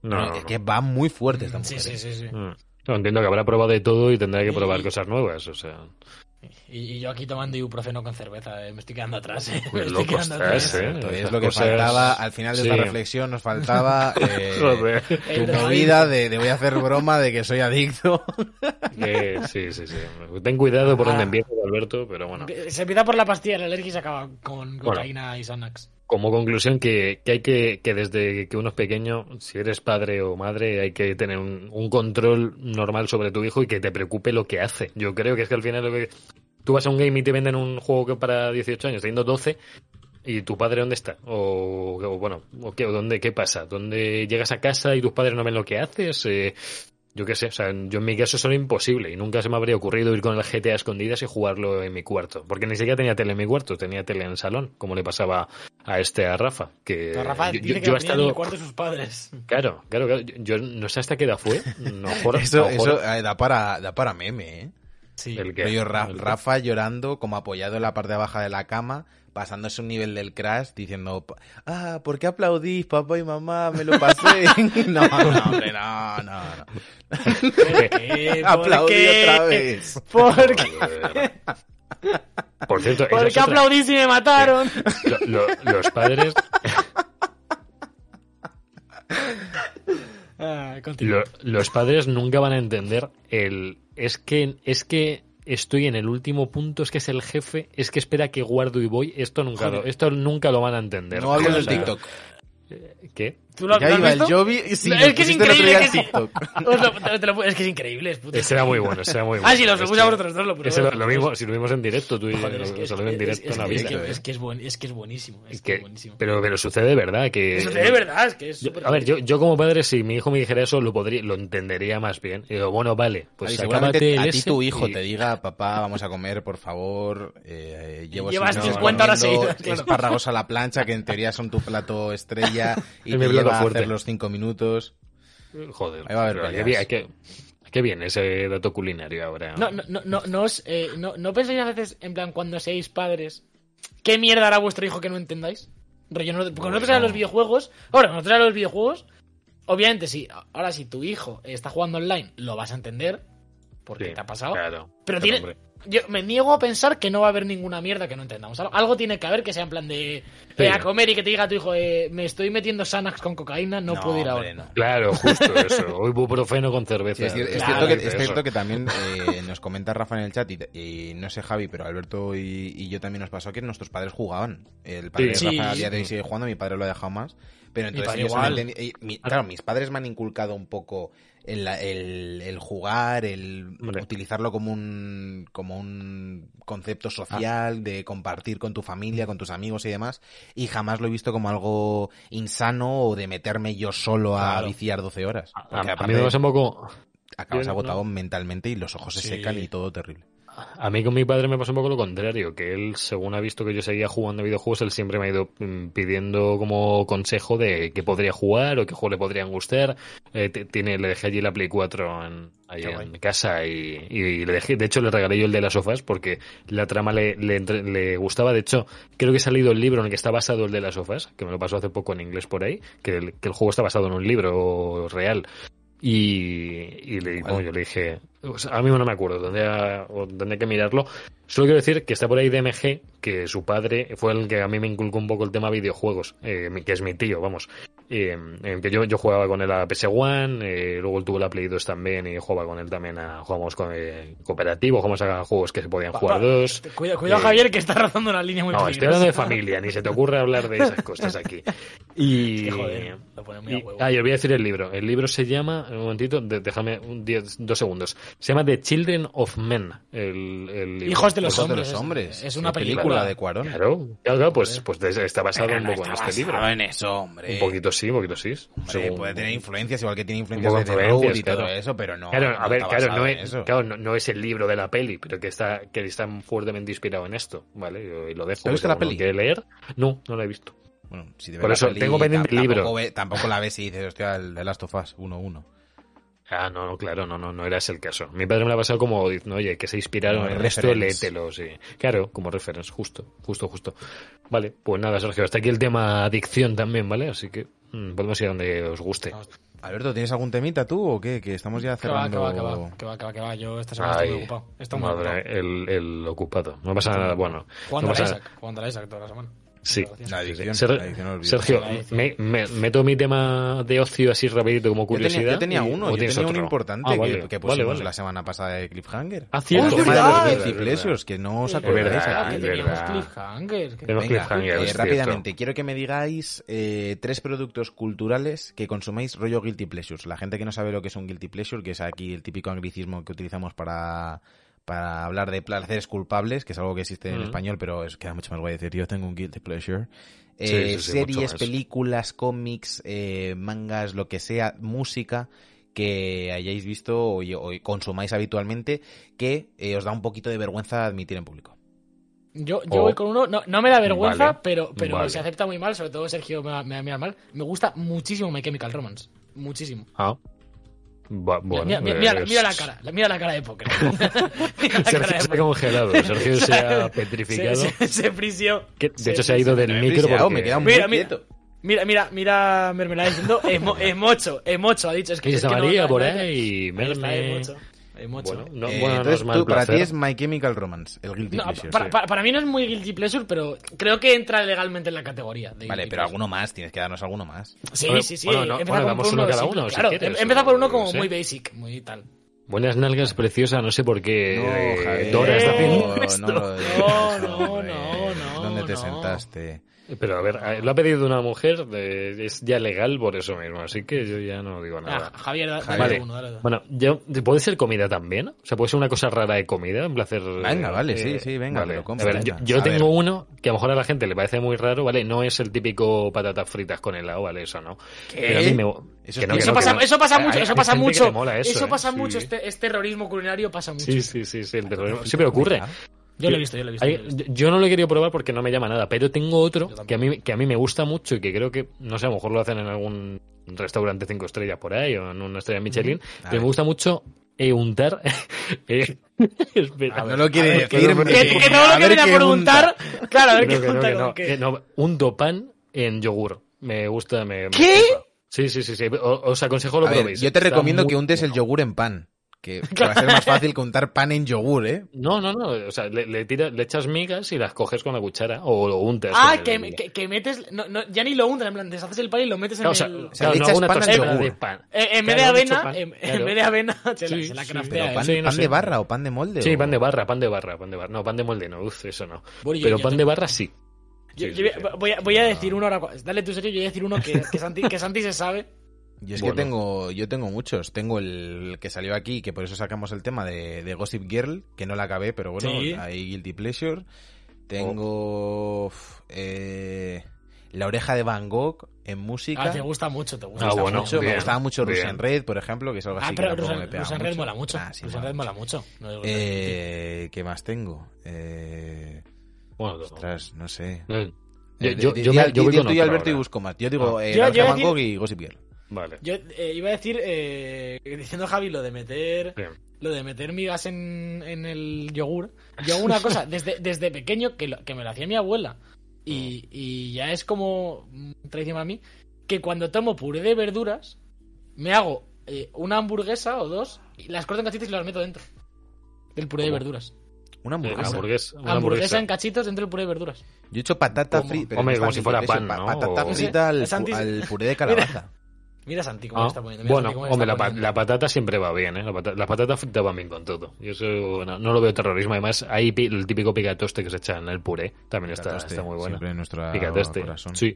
No, No, no, es que va muy fuerte esta Sí, mujer. sí, ¿eh? sí, sí. Mm. No, entiendo que habrá probado de todo y tendrá que probar Y- cosas nuevas, o sea. Y, y yo aquí tomando ibuprofeno con cerveza, eh, me estoy quedando atrás. eh. Me Pues estoy loco quedando estás, atrás. ¿eh? Entonces, Esas es lo que cosas- faltaba, al final de Sí. esta reflexión nos faltaba eh. El tu movida de, de voy a hacer broma de que soy adicto. Eh, sí, sí, sí. Ten cuidado por donde Ah. empiezas, Alberto, pero bueno. Se empieza por la pastilla de la alergia se acaba con cocaína y Xanax. Como conclusión, que, que hay que, que desde que uno es pequeño, si eres padre o madre, hay que tener un, un control normal sobre tu hijo y que te preocupe lo que hace. Yo creo que es que al final lo que. Tú vas a un game y te venden un juego que para 18 años, teniendo 12, ¿y tu padre dónde está? O, o bueno, o qué, o dónde, ¿qué pasa? ¿Dónde llegas a casa y tus padres no ven lo que haces? Eh, yo qué sé, o sea, yo en mi caso eso era imposible y nunca se me habría ocurrido ir con el GTA a escondidas y jugarlo en mi cuarto. Porque ni siquiera tenía tele en mi cuarto, tenía tele en el salón, como le pasaba a este, a Rafa. Que Pero Rafa yo, dice yo- que yo he tenía en estado... el cuarto de sus padres. Claro, claro, claro. Yo, yo no sé hasta qué edad fue. No, joder, Eso, no, eso eh, da, para, da para meme, ¿eh? Sí. El que- Rollo Ra- el que- Rafa llorando, como apoyado en la parte baja de la cama, pasándose un nivel del crash, diciendo, ah, ¿por qué aplaudís, papá y mamá? Me lo pasé. no, no, hombre, no, no, no. Aplaudí otra vez. Porque, Joder. Por cierto, otra. aplaudí si me mataron. Lo- lo- los padres Ah. Lo- los padres nunca van a entender el es que es que estoy en el último punto, es que es el jefe, es que espera que guardo y voy, esto nunca lo, esto nunca lo van a entender. No hables O del TikTok. ¿Qué? ¿Tú lo, Ya lo has iba el visto? Jovi y sí, es que es increíble que. TikTok. Lo- te- te lo- es que es increíble, es puto. Ese era muy bueno, ese era muy bueno. Ah, sí, los lo puse a vosotros dos, lo puse ese lo, mismo, si lo vimos en directo, tú y yo, Joder, es que, lo es, salió en directo es en la que- es vida. que- es que es buen- es que es buenísimo. Es Es que que- es buenísimo. pero, pero sucede de verdad que... Eso de verdad, es que es Yo- a ver, yo, yo como padre, si mi hijo me dijera eso, lo podría, lo entendería más bien. Y digo, bueno, vale, pues acábate a ti tu hijo te diga, papá, vamos a comer, por favor. Eh, llevo Llevas sin- 50 horas seguidas. Espárragos a la plancha, que en teoría son tu plato estrella, y A fuerte. hacer los cinco minutos. Joder, Ahí va a haber pero qué peleas. bien, qué- qué bien ese dato culinario ahora. No, no, no, no, no, os, eh, no, no pensáis a veces, en plan, cuando seáis padres, ¿qué mierda hará vuestro hijo que no entendáis? Rollo, no, porque nosotros Bueno. a los videojuegos, ahora, nosotros a los videojuegos, obviamente, sí, ahora si tu hijo está jugando online, lo vas a entender, porque Sí, te ha pasado. Claro. Pero tiene, hombre. Yo me niego a pensar que no va a haber ninguna mierda que no entendamos. Algo, algo tiene que haber que sea en plan de Sí. eh, a comer y que te diga a tu hijo, eh, me estoy metiendo Xanax con cocaína, no, puedo ir hombre, ahora. no. Claro, justo eso. O ibuprofeno con cerveza. Sí, es, cier- es Claro, cierto, que, Dice es eso. cierto que también eh, nos comenta Rafa en el chat, y, y no sé Javi, pero Alberto y, y yo también nos pasó que nuestros padres jugaban. El padre Sí. de Rafa a Sí. día de hoy sigue jugando, mi padre lo ha dejado más. Pero entonces ellos igual. mi- claro, mis padres me han inculcado un poco el, el- el jugar, el Hombre. utilizarlo como un, como un concepto social, de compartir con tu familia, con tus amigos y demás, y jamás lo he visto como algo insano o de meterme yo solo a Claro. viciar 12 horas. A, a mí me pasa un poco. acabas yo no- agotado mentalmente y los ojos se Sí. secan y todo terrible. A mí con mi padre me pasó un poco lo contrario, que él, según ha visto que yo seguía jugando videojuegos, él siempre me ha ido mm, pidiendo como consejo de qué podría jugar o qué juegos le podrían gustar. Eh, tiene, le dejé allí la Play 4 en, ahí Qué en guay. casa y, y le dejé, de hecho le regalé yo el de las sofás porque la trama le, le, entre- le gustaba. De hecho, creo que ha salido el libro en el que está basado el de las sofás, que me lo pasó hace poco en inglés por ahí, que el, que el juego está basado en un libro real. Y, y le, bueno, yo le dije, o sea, a mí no me acuerdo, tendría, tendría que mirarlo. Solo quiero decir que está por ahí DMG, que su padre fue el que a mí me inculcó un poco el tema videojuegos, eh, que es mi tío, vamos. Eh, en que yo, yo jugaba con él a PS1, eh, luego él tuvo la Play 2 también y jugaba con él también a, jugamos con eh, cooperativo, jugamos a juegos que se podían jugar dos. Cuidado, cuidado Eh, Javier, que está rozando una línea muy No, estoy hablando de familia, ni se te ocurre hablar de esas cosas aquí. Y, Que joder, lo pone muy a y- huevo. ah, y os voy a decir el libro. El libro se llama, un momentito, de- déjame un diez- dos segundos. Se llama The Children of Men. El, el libro. Hijos de los Hijos de hombres. los hombres. Es una Qué película. de Cuarón. Claro, claro, claro, pues, pues de- está basado un poco en Está este libro. en eso, hombre. Un poquito sí, un poquito sí. Hombre, puede tener influencias, igual que tiene influencias de The y todo eso, pero no. Claro, a no ver, claro, no es, claro, no, no es el libro de la peli, pero que está, que está fuertemente inspirado en esto, ¿vale? Y lo dejo. ¿Te si la peli? quiere leer? No, no la he visto. Bueno, si te Por eso, la peli, tengo pendiente el libro. Tampoco, ve- tampoco la ves y dices, hostia, el de Last of Us 1-1. Ah, no, no, claro, no, no, no era ese el caso. Mi padre me lo ha pasado como diciendo, oye, que se inspiraron en esto, reference. léetelo, sí. Claro, como reference, justo, justo, justo. Vale, pues nada, Sergio, hasta aquí el tema adicción también, ¿vale? Así que podemos ir a donde os guste. Alberto, ¿tienes algún temita tú o qué? Que estamos ya Que va, que cerrando... va, que va, que va, que va, que va. Yo esta semana Ay, estoy muy ocupado. Estoy muy madre, ocupado. el, el ocupado. No pasa nada, bueno. Jugando no pasa la. Isaac. Jugando la Isaac toda la semana. Sí. La adicción, Ser- la adicción a los Sergio, me, me- meto mi tema de ocio así rapidito como Yo tenía, curiosidad. yo tenía uno, ¿o yo tienes tenía uno otro? importante Ah, que- vale, que, pusimos vale. la semana pasada de Cliffhanger. Ah, cierto, el ¡Oh, tema de los pleasures, que no os Es acordáis verdad, aquí. verdad. cliffhanger. que- Tenemos Venga, cliffhanger, eh, cierto. rápidamente, quiero que me digáis eh, tres productos culturales que consumáis rollo guilty pleasures. La gente que no sabe lo que es un guilty pleasure, que es aquí el típico anglicismo que utilizamos para, para hablar de placeres culpables, que es algo que existe en español, pero es queda mucho más guay decir yo tengo un guilty pleasure. Sí, Eh, sí, sí, mucho series, películas, cómics, eh, mangas, lo que sea, música que hayáis visto o, o consumáis habitualmente que eh, os da un poquito de vergüenza admitir en público. Yo, yo Oh. voy con uno, no, no me da vergüenza, Vale, pero, pero vale. se acepta muy mal, sobre todo Sergio me va, me va a mirar mal. Me gusta muchísimo My Chemical Romance. Muchísimo. Ah. Bueno, mira, mira- mira la- es- mira la cara, mira la cara de cara Sergio de se ha congelado, Sergio se ha petrificado. Se, se, se frisió. Que, de hecho, se ha ido del Me micro porque... me queda muy Mira, mira. quieto. Mira, mira, mira, Mermelada diciendo emo, emocho, emocho, ha dicho. Es que Y es que María no- por ahí, ahí emocho. Bueno, no, Eh, bueno, no entonces, es mal tú- para ti es My Chemical Romance, el guilty No, pleasure. para, sí. para- para mí no es muy guilty pleasure, pero creo que entra legalmente en la categoría. de Vale, pero alguno más, tienes que darnos alguno más. Sí, Bueno, sí, sí. bueno, no, Empieza bueno, por- uno cada uno, si claro. quieres, em- empieza por uno como sí. muy basic, muy tal. Buenas nalgas, preciosa, no sé por qué No, eh, Javier, Dora está haciendo no, esto. no No, no, no, no, ¿Dónde te no. sentaste? Pero a ver, eh, lo ha pedido una mujer, eh, es ya legal por eso mismo, así que yo ya no digo nada. Ah, Javier, da- dale Vale. uno, dale. Bueno, yo, ¿puede ser comida también? O sea, ¿puede ser una cosa rara de comida? Un placer... Venga, vale, sí, sí, venga, vale. me lo compro, A ver, yo, venga. yo A tengo ver. uno que a lo mejor a la gente le parece muy raro, ¿vale? No es el típico patatas fritas con helado, ¿vale? Eso no. Pero a mí me... Eso que no, es- que Eso no, pasa, que no. eso pasa Hay- mucho, hay eso pasa mucho. eso, ¿eh? pasa Sí. mucho, este, este terrorismo culinario pasa mucho. Sí, sí, sí, sí, el terrorismo. Sí, pero ocurre. Yo lo he visto, yo lo he visto. Hay- yo lo he visto. yo no lo he querido probar porque no me llama nada, pero tengo otro que a mí que a mí me gusta mucho y que creo que, no sé, a lo mejor lo hacen en algún restaurante cinco estrellas por ahí o en una estrella Michelin, A pero me gusta mucho eh, untar. eh, espera. No lo quiere decir. que no- Que, que no A lo qué preguntar. Claro, a ver qué no, que no, que con no, qué. que no. Unto pan en yogur. Me gusta, me, me ¿Qué? gusta. Sí, sí, sí, sí. O- os aconsejo lo A ver, probéis. yo te Está recomiendo que untes el yogur en pan. Que va a ser más fácil que untar pan en yogur, ¿eh? No, no, no. O sea, le, le, tira- le echas migas y las coges con la cuchara o lo untas. Ah, que, el- que, que metes. No, no, ya ni lo untas, en plan, deshaces el pan y lo metes en o sea, el. o sea, claro, le echas una pan yogur. de pan. Eh, en vez de avena, pan, en, en claro. vez de avena, se la, se craftea. Pero ¿eh? pan, Sí, no pan sé. de barra o pan de molde. Sí, o- pan de barra, pan de barra, pan de barra. No, pan de molde no, uf, eso no. Bueno, Pero pan te- de barra sí. Yo, Sí, yo sí, voy, a- voy a, voy a decir uno ahora. Dale tú serio, yo voy a decir uno que, que, Santi, que Santi se sabe. Y es Bueno. que tengo, yo tengo muchos. Tengo el que salió aquí, que por eso sacamos el tema de, de Gossip Girl, que no la acabé, pero bueno, Sí. hay Guilty Pleasure. Tengo uf, eh, La oreja de Van Gogh en música. Ah, te gusta mucho, te gusta Ah, Me mucho. bueno, mucho, me gustaba mucho. Russian Red, por ejemplo, que es algo así Ah, que pero tampoco me Red mucho. mola mucho. Ah, sí, mola Red mola mucho. mucho. No digo- Eh, ¿Qué más tengo? Eh, Bueno, ostras, no sé. eh, yo, Eh, yo, yo yo voy con y Alberto y busco más. Yo digo, Ah. eh, Yo- La yo oreja de iba a Van Gogh y Gossip Girl. Vale. Yo eh, iba a decir, eh, diciendo Javi lo de meter Bien. lo de meter migas en, en el yogur. Yo hago una cosa desde, desde pequeño que, lo- que me lo hacía mi abuela y, y ya es como mm, tradición a mí que cuando tomo puré de verduras me hago eh, una hamburguesa o dos y las corto en cachitos y las meto dentro del puré de verduras. Una hamburguesa. hamburguesa, una Hamburguesa, hamburguesa. en cachitos dentro del puré de verduras. Yo he hecho patata frita. Hombre, como si fuera pan, ¿no? Patata O- frita al puré de calabaza. Mira Santi cómo Ah, está poniendo. mira bueno, Santi cómo hombre, está la, poniendo. la patata siempre va bien, ¿eh? La pata- las patatas fritas van bien con todo. Y eso no, no lo veo terrorismo. Además, hay pi- el típico picatoste que se echa en el puré. También está, está muy bueno. Siempre en nuestro Picatoste. corazón. Sí.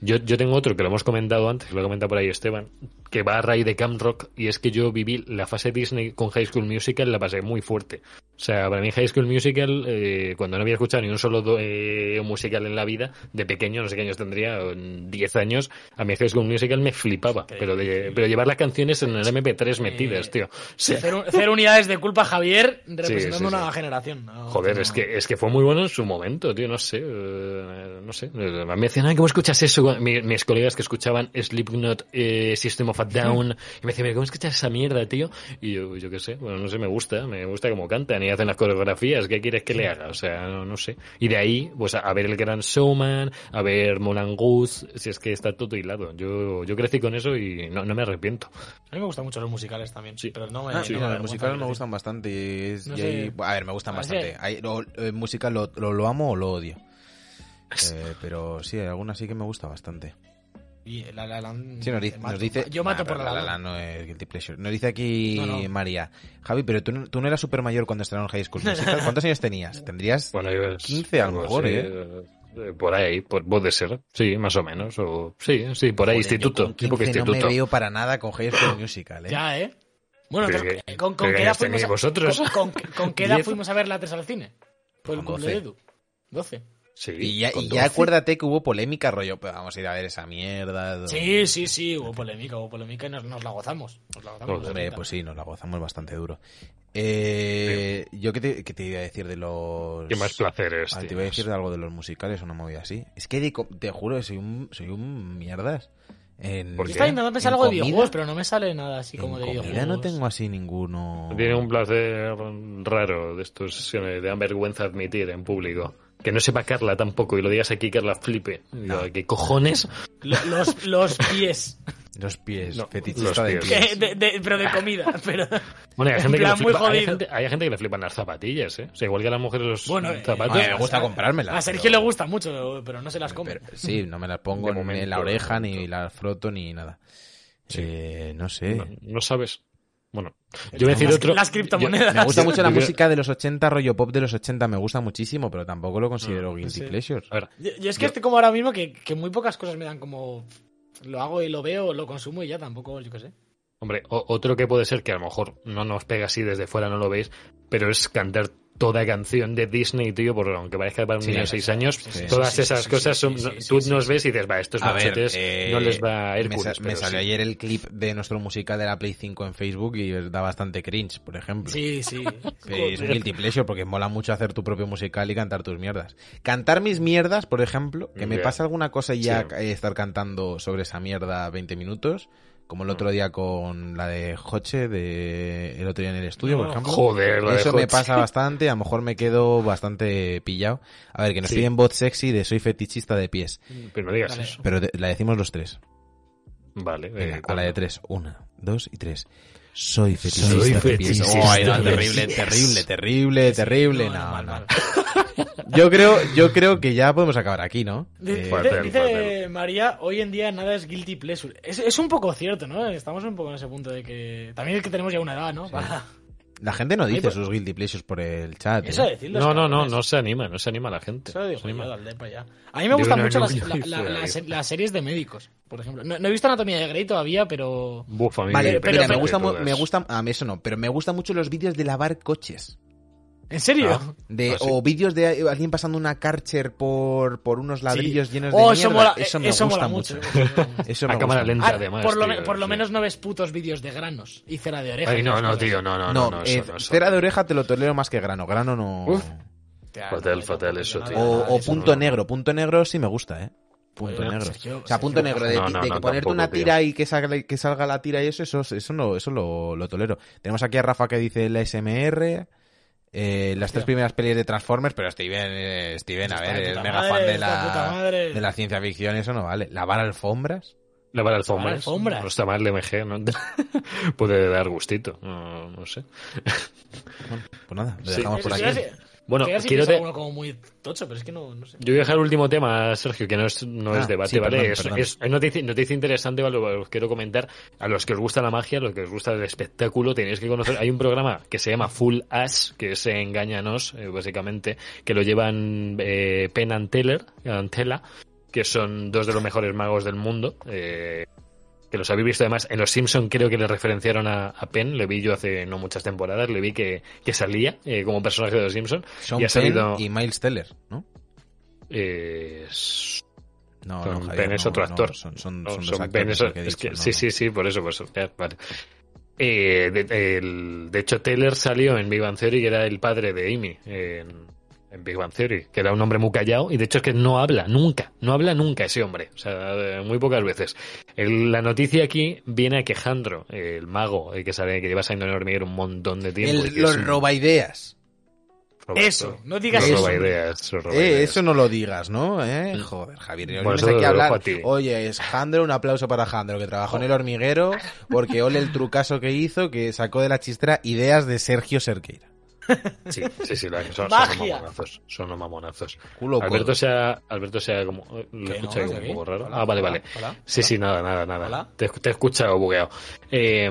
Yo, yo tengo otro que lo hemos comentado antes, lo ha comentado por ahí Esteban, que va a raíz de Camp Rock, y es que yo viví la fase Disney con High School Musical, la pasé muy fuerte. O sea, para mí High School Musical, eh, cuando no había escuchado ni un solo do- eh, musical en la vida, de pequeño, no sé qué años tendría, en 10 años, a mí High School Musical me flipaba. Pero, de, pero llevar las canciones en el MP3 metidas, tío. O sea, Cero, cero unidades de culpa, Javier, representando sí, una sí. generación. No, Joder, no. es que, es que fue muy bueno en su momento, tío, no sé, eh, no sé. Me decían, ¿cómo escuchas eso? Mi- mis colegas que escuchaban Slipknot, eh, System of a Down, y me decían, "Mira, ¿cómo escuchas esa mierda, tío? Y yo, yo qué sé, bueno, no sé, me gusta, me gusta cómo cantan y hacen las coreografías, ¿qué quieres que le haga? O sea, no, no sé. Y de ahí, pues a, a ver el Gran Showman, a ver Moulin Rouge, si es que está todo hilado. Yo, yo crecí con eso y no, no me arrepiento. A mí me gustan mucho los musicales también. Sí. Pero no me. Ah, no mira, me los musicales me gustan bastante. y No y sé. hay- a ver, me gustan Parece- bastante. Hay, lo, eh, música lo, lo, lo amo o lo odio. Eh, pero sí, hay alguna sí que me gusta bastante. Y La La Land, Sí, nos, dice, mato- nos dice- Yo mato Nah, por la La La Land. No es Guilty Pleasure. Nos dice aquí No, no. María. Javi, pero tú, no- tú no eras super mayor cuando estrenaron High School Musical. ¿Cuántos años tenías? Tendrías Bueno, yo- 15 a lo pues mejor, sí, ¿eh? eh, Por ahí, por, puede ser. Sí, más o menos. O, sí, sí, por ahí, Joder, yo instituto. con tipo que 15 instituto. No me veo para nada con High School Musical, ¿eh? Ya, ¿eh? Bueno, Pero entonces, que- ¿con, qué edad fuimos tenéis a, vosotros? Con, con- con qué edad fuimos a ver la 3 al cine? Fue el Con cumple de 12. Edu. 12. Sí, Y ya, y ya 12. acuérdate que hubo polémica, rollo, pues vamos a ir a ver esa mierda. Sí, sí, sí, hubo polémica, hubo polémica y nos, nos la gozamos. Nos la gozamos. Joder, Hombre, bonita. pues sí, nos la gozamos bastante duro. Eh, Yo qué te, qué te iba a decir de los... ¿Qué más placeres Ah, te iba a decir de algo de los musicales, una movida así. Es que de co- te juro, soy un, soy un mierdas. En, ¿Por Yo qué? estaba intentando pensar algo de videojuegos, pero no me sale nada así como en de videojuegos. no tengo así ninguno... Tiene un placer raro de estos que me dan vergüenza admitir en público. Que no sepa Carla tampoco y lo digas aquí Carla flipe. Digo, ¿Qué cojones? Lo- Los, los pies. Los pies, No, fetichista los de pies. de- de- pero de comida. Pero... Bueno, hay En gente, que flipa, hay, gente, hay gente que le flipan las zapatillas, ¿eh? O sea, igual que a las mujeres los Bueno, eh, zapatos. a mí me gusta comprármelas, A Sergio pero- le gusta mucho, pero no se las come. Pero- sí, no me las pongo ni en la oreja, ni las froto, ni nada. Sí. Eh, no sé. No, no sabes. Bueno, yo voy a decir Las- otro. las criptomonedas. Me gusta Yo- mucho la yo música de los 80, rollo pop de los 80, me gusta muchísimo, pero tampoco lo considero guilty sí. pleasure. A ver, Yo, yo es que estoy como ahora mismo que, que muy pocas cosas me dan como... Lo hago y lo veo, lo consumo y ya tampoco, yo qué sé. Hombre, o- otro que puede ser que a lo mejor no nos pega así desde fuera, no lo veis, pero es cantar toda canción de Disney, tío, porque aunque parezca para un Sí, niño de sí, 6 años, sí, sí, todas sí, esas sí, cosas son, sí, no- sí, tú sí, nos sí. ves y dices, va, estos A ver, machetes eh, no les va a me, Hércules. sa- me salió sí. ayer el clip de nuestro musical de la Play 5 en Facebook y da bastante cringe, por ejemplo. Sí, sí. Es un guilty pleasure porque mola mucho hacer tu propio musical y cantar tus mierdas. Cantar mis mierdas, por ejemplo, que me pasa alguna cosa y ya Sí. eh, estar cantando sobre esa mierda 20 minutos, como el otro día con la de Joche, de el otro día en el estudio, por ejemplo. Joder, la de Eso me pasa bastante, a lo mejor me quedo bastante pillado. A ver, que nos Sí. piden voz sexy de soy fetichista de pies, Pero no digas Vale. eso. pero la decimos los tres. Vale, Venga, eh, a la de tres. Una, dos y tres. Soy fetichista Soy fetichista de terrible, terrible, terrible, terrible. No, no. Yo creo, yo creo que ya podemos acabar aquí, ¿no? Dice, Eh, Fatal, dice fatal. María, hoy en día nada es guilty pleasure. Es, es un poco cierto, ¿no? Estamos un poco en ese punto de que... También es que tenemos ya una edad, ¿no? Para- La gente no dice pues- sus guilty pleasures por el chat. Eso ¿eh? decirlo. No, no, no, no se anima, no se anima la gente. Eso digo anima. yo. A mí me gustan mucho las, la- la- las- las series de médicos, por ejemplo. No, no he visto Anatomía de Grey todavía, pero... Buf, a mí Vale, pero, pero- me pero- gusta, me gusta, a mí eso no, pero me gustan mucho los vídeos de lavar coches. ¿En serio? Ah. De, sí. O vídeos de alguien pasando una Karcher por, por unos ladrillos llenos de Oh, mierda. eso mola, eso me eso gusta mola mucho. mucho. eso me A cámara lenta. Ah, además. por, lo, tío, me- por lo sí. menos no ves putos vídeos de granos y cera de oreja. Ay, no, no, tío, no, no, No, no. eh, eso, no, eso. cera de oreja te lo tolero más que grano. Grano no. Uf. Fatal, fatal eso, tío. O, punto negro. Punto negro sí me gusta, ¿eh? Punto Pues, negro. Sergio- o sea, punto Sergio negro de, No, ti- no, de no, que ponerte tampoco, una tío. tira y que salga, que salga la tira y eso, eso, eso, no, eso lo, lo tolero. Tenemos aquí a Rafa que dice la SMR. Eh, las tres primeras pelis de Transformers, pero Steven, eh, Steven a ver, es mega madre, fan de la, madre. de la ciencia ficción, eso no vale. Lavar alfombras. Lavar alfombras. alfombras. No está mal de MG, ¿no? Puede dar gustito. No, no sé. Bueno, pues nada, lo Sí. dejamos por Sí, aquí. Bueno, quiero te- alguno como muy tocho, pero es que no, no sé. Yo voy a dejar el último tema, Sergio, que no es, no Ah, es debate, sí, ¿vale? perdón, es, perdón. es noticia, noticia interesante, ¿vale? Os quiero comentar. A los que os gusta la magia, a los que os gusta el espectáculo, tenéis que conocer. Hay un programa que se llama Full Ash, que es Engáñanos, eh, básicamente, que lo llevan eh, Penn and Teller, Teller, que son dos de los mejores magos del mundo. eh, que los habéis visto además en Los Simpson creo que le referenciaron a, a Penn, le vi yo hace no muchas temporadas, le vi que, que salía eh, como personaje de Los Simpson Sean y ha Penn salido y Miles Teller, ¿no? eh, No, Son no, Javier, Penn es no, otro no, actor. son, son, son son actores. Penn, eso- lo que he es dicho, que, sí, sí, sí, por eso, pues, ya, vale. Eh, de, el- de hecho, Taylor salió en Big Bang Theory, que era el padre de Amy en, en Big Bang Theory, que era un hombre muy callado, y de hecho es que no habla nunca, no habla nunca ese hombre, o sea, eh, muy pocas veces. El- la noticia aquí viene a que Jandro, el mago, el que sabe que lleva saliendo en el hormiguero un montón de tiempo. El- los es robaideas. Roberto. Eso, no digas Los eso. robaideas, los Eh, eso no lo digas, ¿no? ¿Eh? Joder, Javier. Bueno, vienes eso aquí hablar. a ti. Oye, es Jandro, un aplauso para Jandro, que trabajó en el hormiguero, porque ole el trucazo que hizo, que sacó de la chistera ideas de Sergio Serqueira. Sí, sí, sí, la- son, son mamonazos. Son unos mamonazos. Culo Alberto sea, Alberto sea como, lo he no, escuchado ¿estás un poco raro. Hola, ah, vale, hola, vale. hola. Sí, sí, nada, nada, nada. Te, te he escuchado bugueado. Eh,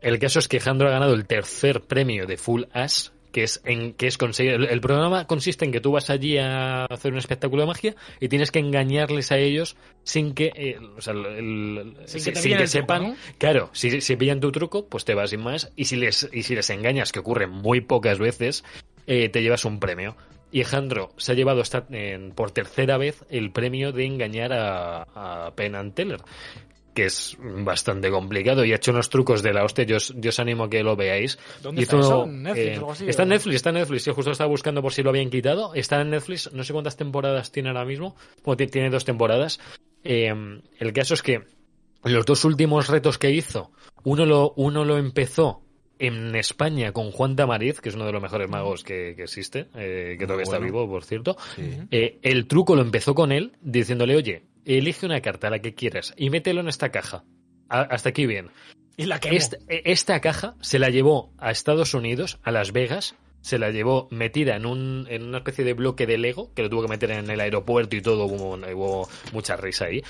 el caso es que Jandro ha ganado el tercer premio de Full Ash, que es en que es conseguir. El, el programa consiste en que tú vas allí a hacer un espectáculo de magia y tienes que engañarles a ellos sin que, eh, o sea, el- el- Sin que sin truco, sepan. ¿no? Claro, si, si pillan tu truco, pues te vas sin más. Y si les, y si les engañas, que ocurre muy pocas veces, eh, te llevas un premio. Y Alejandro se ha llevado esta- en- por tercera vez el premio de engañar a, a Penn and Teller, que es bastante complicado y ha hecho unos trucos de la hostia. Yo os, yo os animo a que lo veáis. ¿Dónde Hizo, está eso? ¿En Netflix eh, o algo así, está en? Netflix, está en Netflix. Yo justo estaba buscando por si lo habían quitado. Está en Netflix, no sé cuántas temporadas tiene ahora mismo. Bueno, tiene dos temporadas. Eh, el caso es que los dos últimos retos que hizo, uno lo, uno lo empezó en España con Juan Tamariz, que es uno de los mejores magos que, que existe, eh, que todavía está vivo, por cierto. Sí. Eh, el truco lo empezó con él, diciéndole, oye, elige una carta, la que quieras, y mételo en esta caja. A- hasta aquí bien. Y la. Esta, eh, esta caja se la llevó a Estados Unidos, a Las Vegas, se la llevó metida en, un, en una especie de bloque de Lego, que lo tuvo que meter en el aeropuerto y todo, hubo, hubo mucha risa ahí.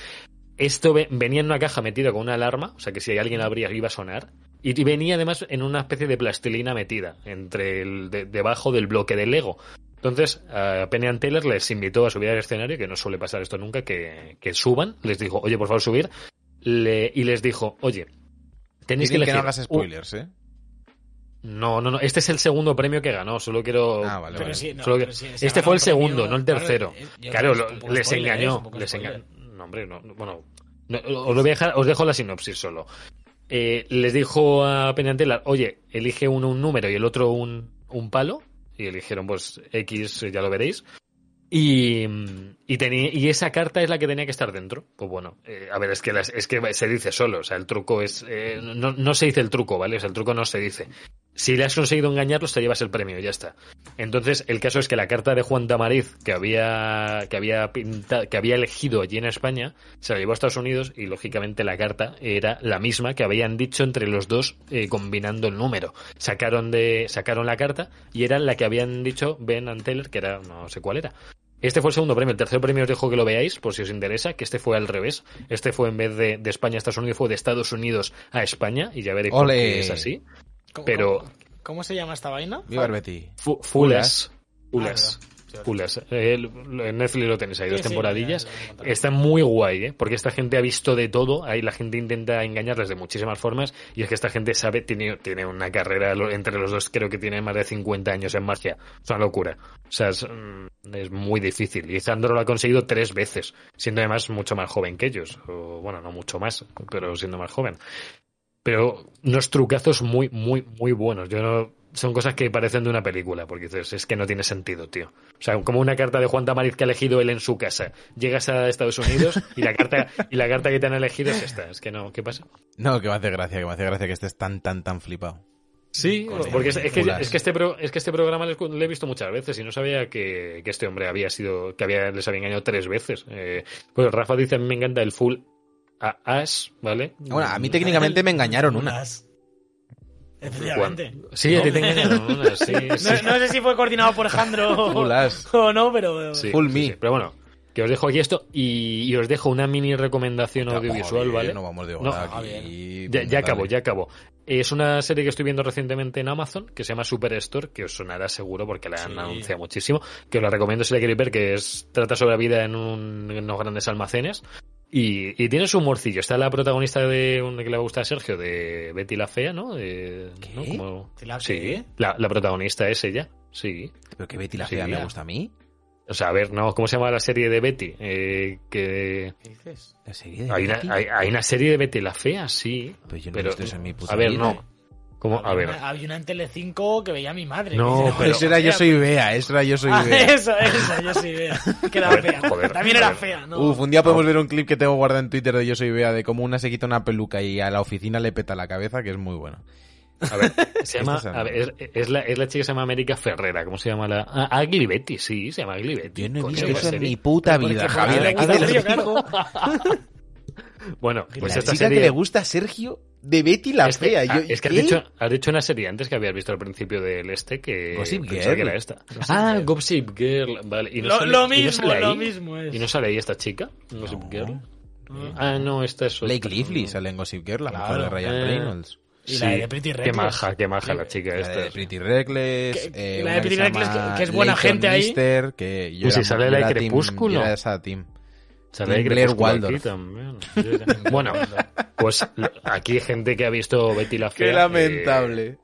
Esto ve- venía en una caja metida con una alarma, o sea que si alguien la abría iba a sonar. Y, y venía además en una especie de plastilina metida entre el de- debajo del bloque de Lego. Entonces, a Penny and Teller les invitó a subir al escenario, que no suele pasar esto nunca, que, que suban. Les dijo, oye, por favor, subir. Le- y les dijo, oye, tenéis que Dicen que elegir. no hagas spoilers, ¿eh? no, no, no. Este es el segundo premio que ganó. Solo quiero. Ah, vale, vale. sí, no, Solo que- pero sí, se este fue el premio, segundo, no el tercero. eh, Claro, que lo- les spoiler, ¿eh? engañó. Les engañó. No, hombre, no. Bueno, no, os, lo voy a dejar, os dejo la sinopsis solo. Eh, les dijo a Penantela, oye, elige uno un número y el otro un, un palo. Y eligieron, pues, X, ya lo veréis. Y, y, y esa carta es la que tenía que estar dentro. Pues bueno, eh, a ver, es que, es que se dice solo. O sea, el truco es. eh, no, no se dice el truco, ¿vale? O sea, el truco no se dice. Si le has conseguido engañarlos, te llevas el premio, ya está. Entonces, el caso es que la carta de Juan Tamariz, que había, que había pinta- que había elegido allí en España, se la llevó a Estados Unidos y lógicamente la carta era la misma que habían dicho entre los dos eh, combinando el número. Sacaron de, sacaron la carta y era la que habían dicho Ben and Taylor, que era, no sé cuál era. Este fue el segundo premio. El tercer premio os dejo que lo veáis, por si os interesa, que este fue al revés. Este fue en vez de, de España a Estados Unidos, fue de Estados Unidos a España, y ya veréis por qué es así. ¿Cómo- Pero- cómo- ¿Cómo se llama esta vaina? Viva el Betty. Fu- Fulas. Fulas. Fulas. Ah, en Netflix lo tenéis, hay Sí, dos sí, temporadillas. Está muy guay, ¿eh? Porque esta gente ha visto de todo, ahí la gente intenta engañarles de muchísimas formas y es que esta gente sabe, tiene, tiene una carrera, entre los dos creo que tiene más de 50 años en magia. Es una locura. O sea, es, mm, es muy difícil. Y Zandro lo ha conseguido tres veces, siendo además mucho más joven que ellos. O, bueno, no mucho más, pero siendo más joven. Pero unos trucazos muy, muy, muy buenos. Yo no... Son cosas que parecen de una película, porque dices, es que no tiene sentido, tío. O sea, como una carta de Juan Tamariz que ha elegido él en su casa. Llegas a Estados Unidos y la carta, y la carta que te han elegido es esta. Es que no, ¿qué pasa? No, que me hace gracia, que me hace gracia que estés tan, tan, tan flipado. Sí, Con porque es, es que, es, que este pro- es que este programa le he visto muchas veces y no sabía que, que este hombre había sido, que había, les había engañado tres veces. Eh, pues Rafa dice, a mí me encanta el full a Ash, ¿vale? Bueno, a mí técnicamente me engañaron una. Unas. Efectivamente. Sí, a ti te engañaron una, sí, No, sí. no sé si fue coordinado por Jandro o no, pero. Sí, Full sí, me. sí. Pero bueno, que os dejo aquí esto y, y os dejo una mini recomendación audiovisual, ¿vale? No vamos de No, aquí. Ya, ya Dale. acabo, ya acabo. Es una serie que estoy viendo recientemente en Amazon que se llama Superstore, que os sonará seguro porque la han Sí. anunciado muchísimo. Que os la recomiendo si la queréis ver, que es trata sobre la vida en, un- en unos grandes almacenes. Y, y tiene su humorcillo. Está la protagonista de un que le gusta a Sergio, de Betty la Fea, ¿no? De- ¿Qué? ¿no? Como- ¿Betty la sí, qué? la, la protagonista es ella, sí. Pero que Betty la Sí, fea me gusta a mí. O sea, a ver, ¿no? ¿Cómo se llama la serie de Betty? Eh, que ¿Qué dices? La serie de hay una, Betty. hay, hay una serie de Betty la Fea, sí. Pero yo no pero, he visto eso en mi puta a ver, vida. no. ¿Cómo? A ver. Había una- Había una en Telecinco que veía a mi madre. No, pero- Eso era Yo soy Bea, eso era Yo soy Ah, Bea. eso, eso, yo soy fea. Que era fea. joder, También era fea, ¿no? Uf, un día podemos ver un clip que tengo guardado en Twitter de Yo soy Bea de cómo una se quita una peluca y a la oficina le peta la cabeza, que es muy bueno. A ver, se llama, es a ver, es, es la, es la chica que se llama América Ferrera. ¿Cómo se llama la? Ah, Agli Betty, sí, se llama Agli Betty. Yo no he visto eso en mi puta vida, Javier. Aquí le te lo digo. Bueno, pues la esta chica serie... que le gusta a Sergio de Betty la es que, fea. ah, Yo- es que has ¿qué? dicho, has dicho una serie antes que habías visto al principio del este que Gossip Girl. que era esta. ah, Gossip Girl, vale. Y no Lo, sale- lo y no mismo, sale lo ahí. mismo es. ¿Y no sale ahí esta chica? Gossip No. Girl. Ah, no, esta es otra. Blake Lively sale en Gossip Girl, la mujer Claro. de Ryan Eh, Reynolds. Y la de Pretty Qué Reckless. maja, qué maja la chica La esta. de Pretty Reckless. Que- eh, la de Pretty Reckless, que- que es buena Leighton gente ahí. Que yo Pues si era- sale yo la de era team- Crepúsculo. yo era esa team. Sale Blair. Bueno, pues aquí hay gente que ha visto Betty la Fea. Qué eh, lamentable.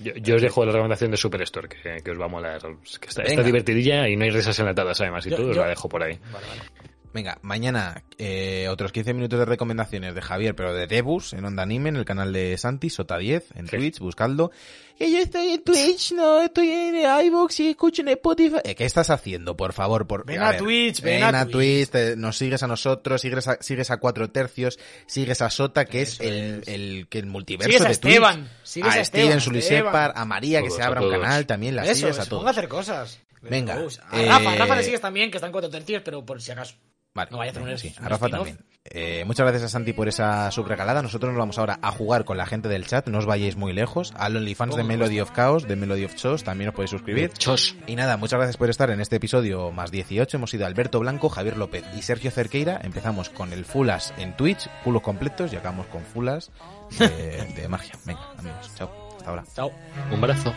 yo, yo os dejo la recomendación de Superstore, que, que os va a molar. Que está, divertidilla y no hay risas enlatadas además y Yo- todo, os la dejo por ahí. Vale, vale. Venga, mañana eh, otros 15 minutos de recomendaciones de Javier, pero de Debus en Onda Anime, en el canal de Santi, Sota10, en Sí. Twitch, buscadlo. Que yo estoy en Twitch, no, estoy en iVoox y escucho en Spotify. Eh, ¿Qué estás haciendo, por favor? Por, Ven a Twitch, ven ven a a Twitch, te- nos sigues a nosotros, sigues a, sigues a Cuatro Tercios, sigues a Sota, que es Eso el, es. el, que el multiverso Sigues a de Twitch. Esteban, sigues a a Esteban, Steven Sulisepar, Esteban. a María, que se a abra un canal, también la Eso, sigues a todos. a hacer cosas. Venga, A eh, Rafa, a Rafa le sigues también, que están cuatro tercios, pero por si acaso. Vale, No vaya a sí, a Rafa también. Eh, muchas gracias a Santi por esa subregalada. Nosotros nos vamos ahora a jugar con la gente del chat. No os vayáis muy lejos. Al OnlyFans de Melody of Chaos, de Melody of Chos, también os podéis suscribir. Chos. Y nada, muchas gracias por estar en este episodio más 18. Hemos sido Alberto Blanco, Javier López y Sergio Cerqueira. Empezamos con el Fulas en Twitch, fulos completos, y acabamos con Fulas de, de magia. Venga, amigos, chao. Hasta ahora. Chao. Un brazo.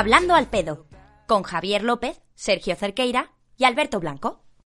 Hablando al pedo, con Javier López, Sergio Cerqueira y Alberto Blanco.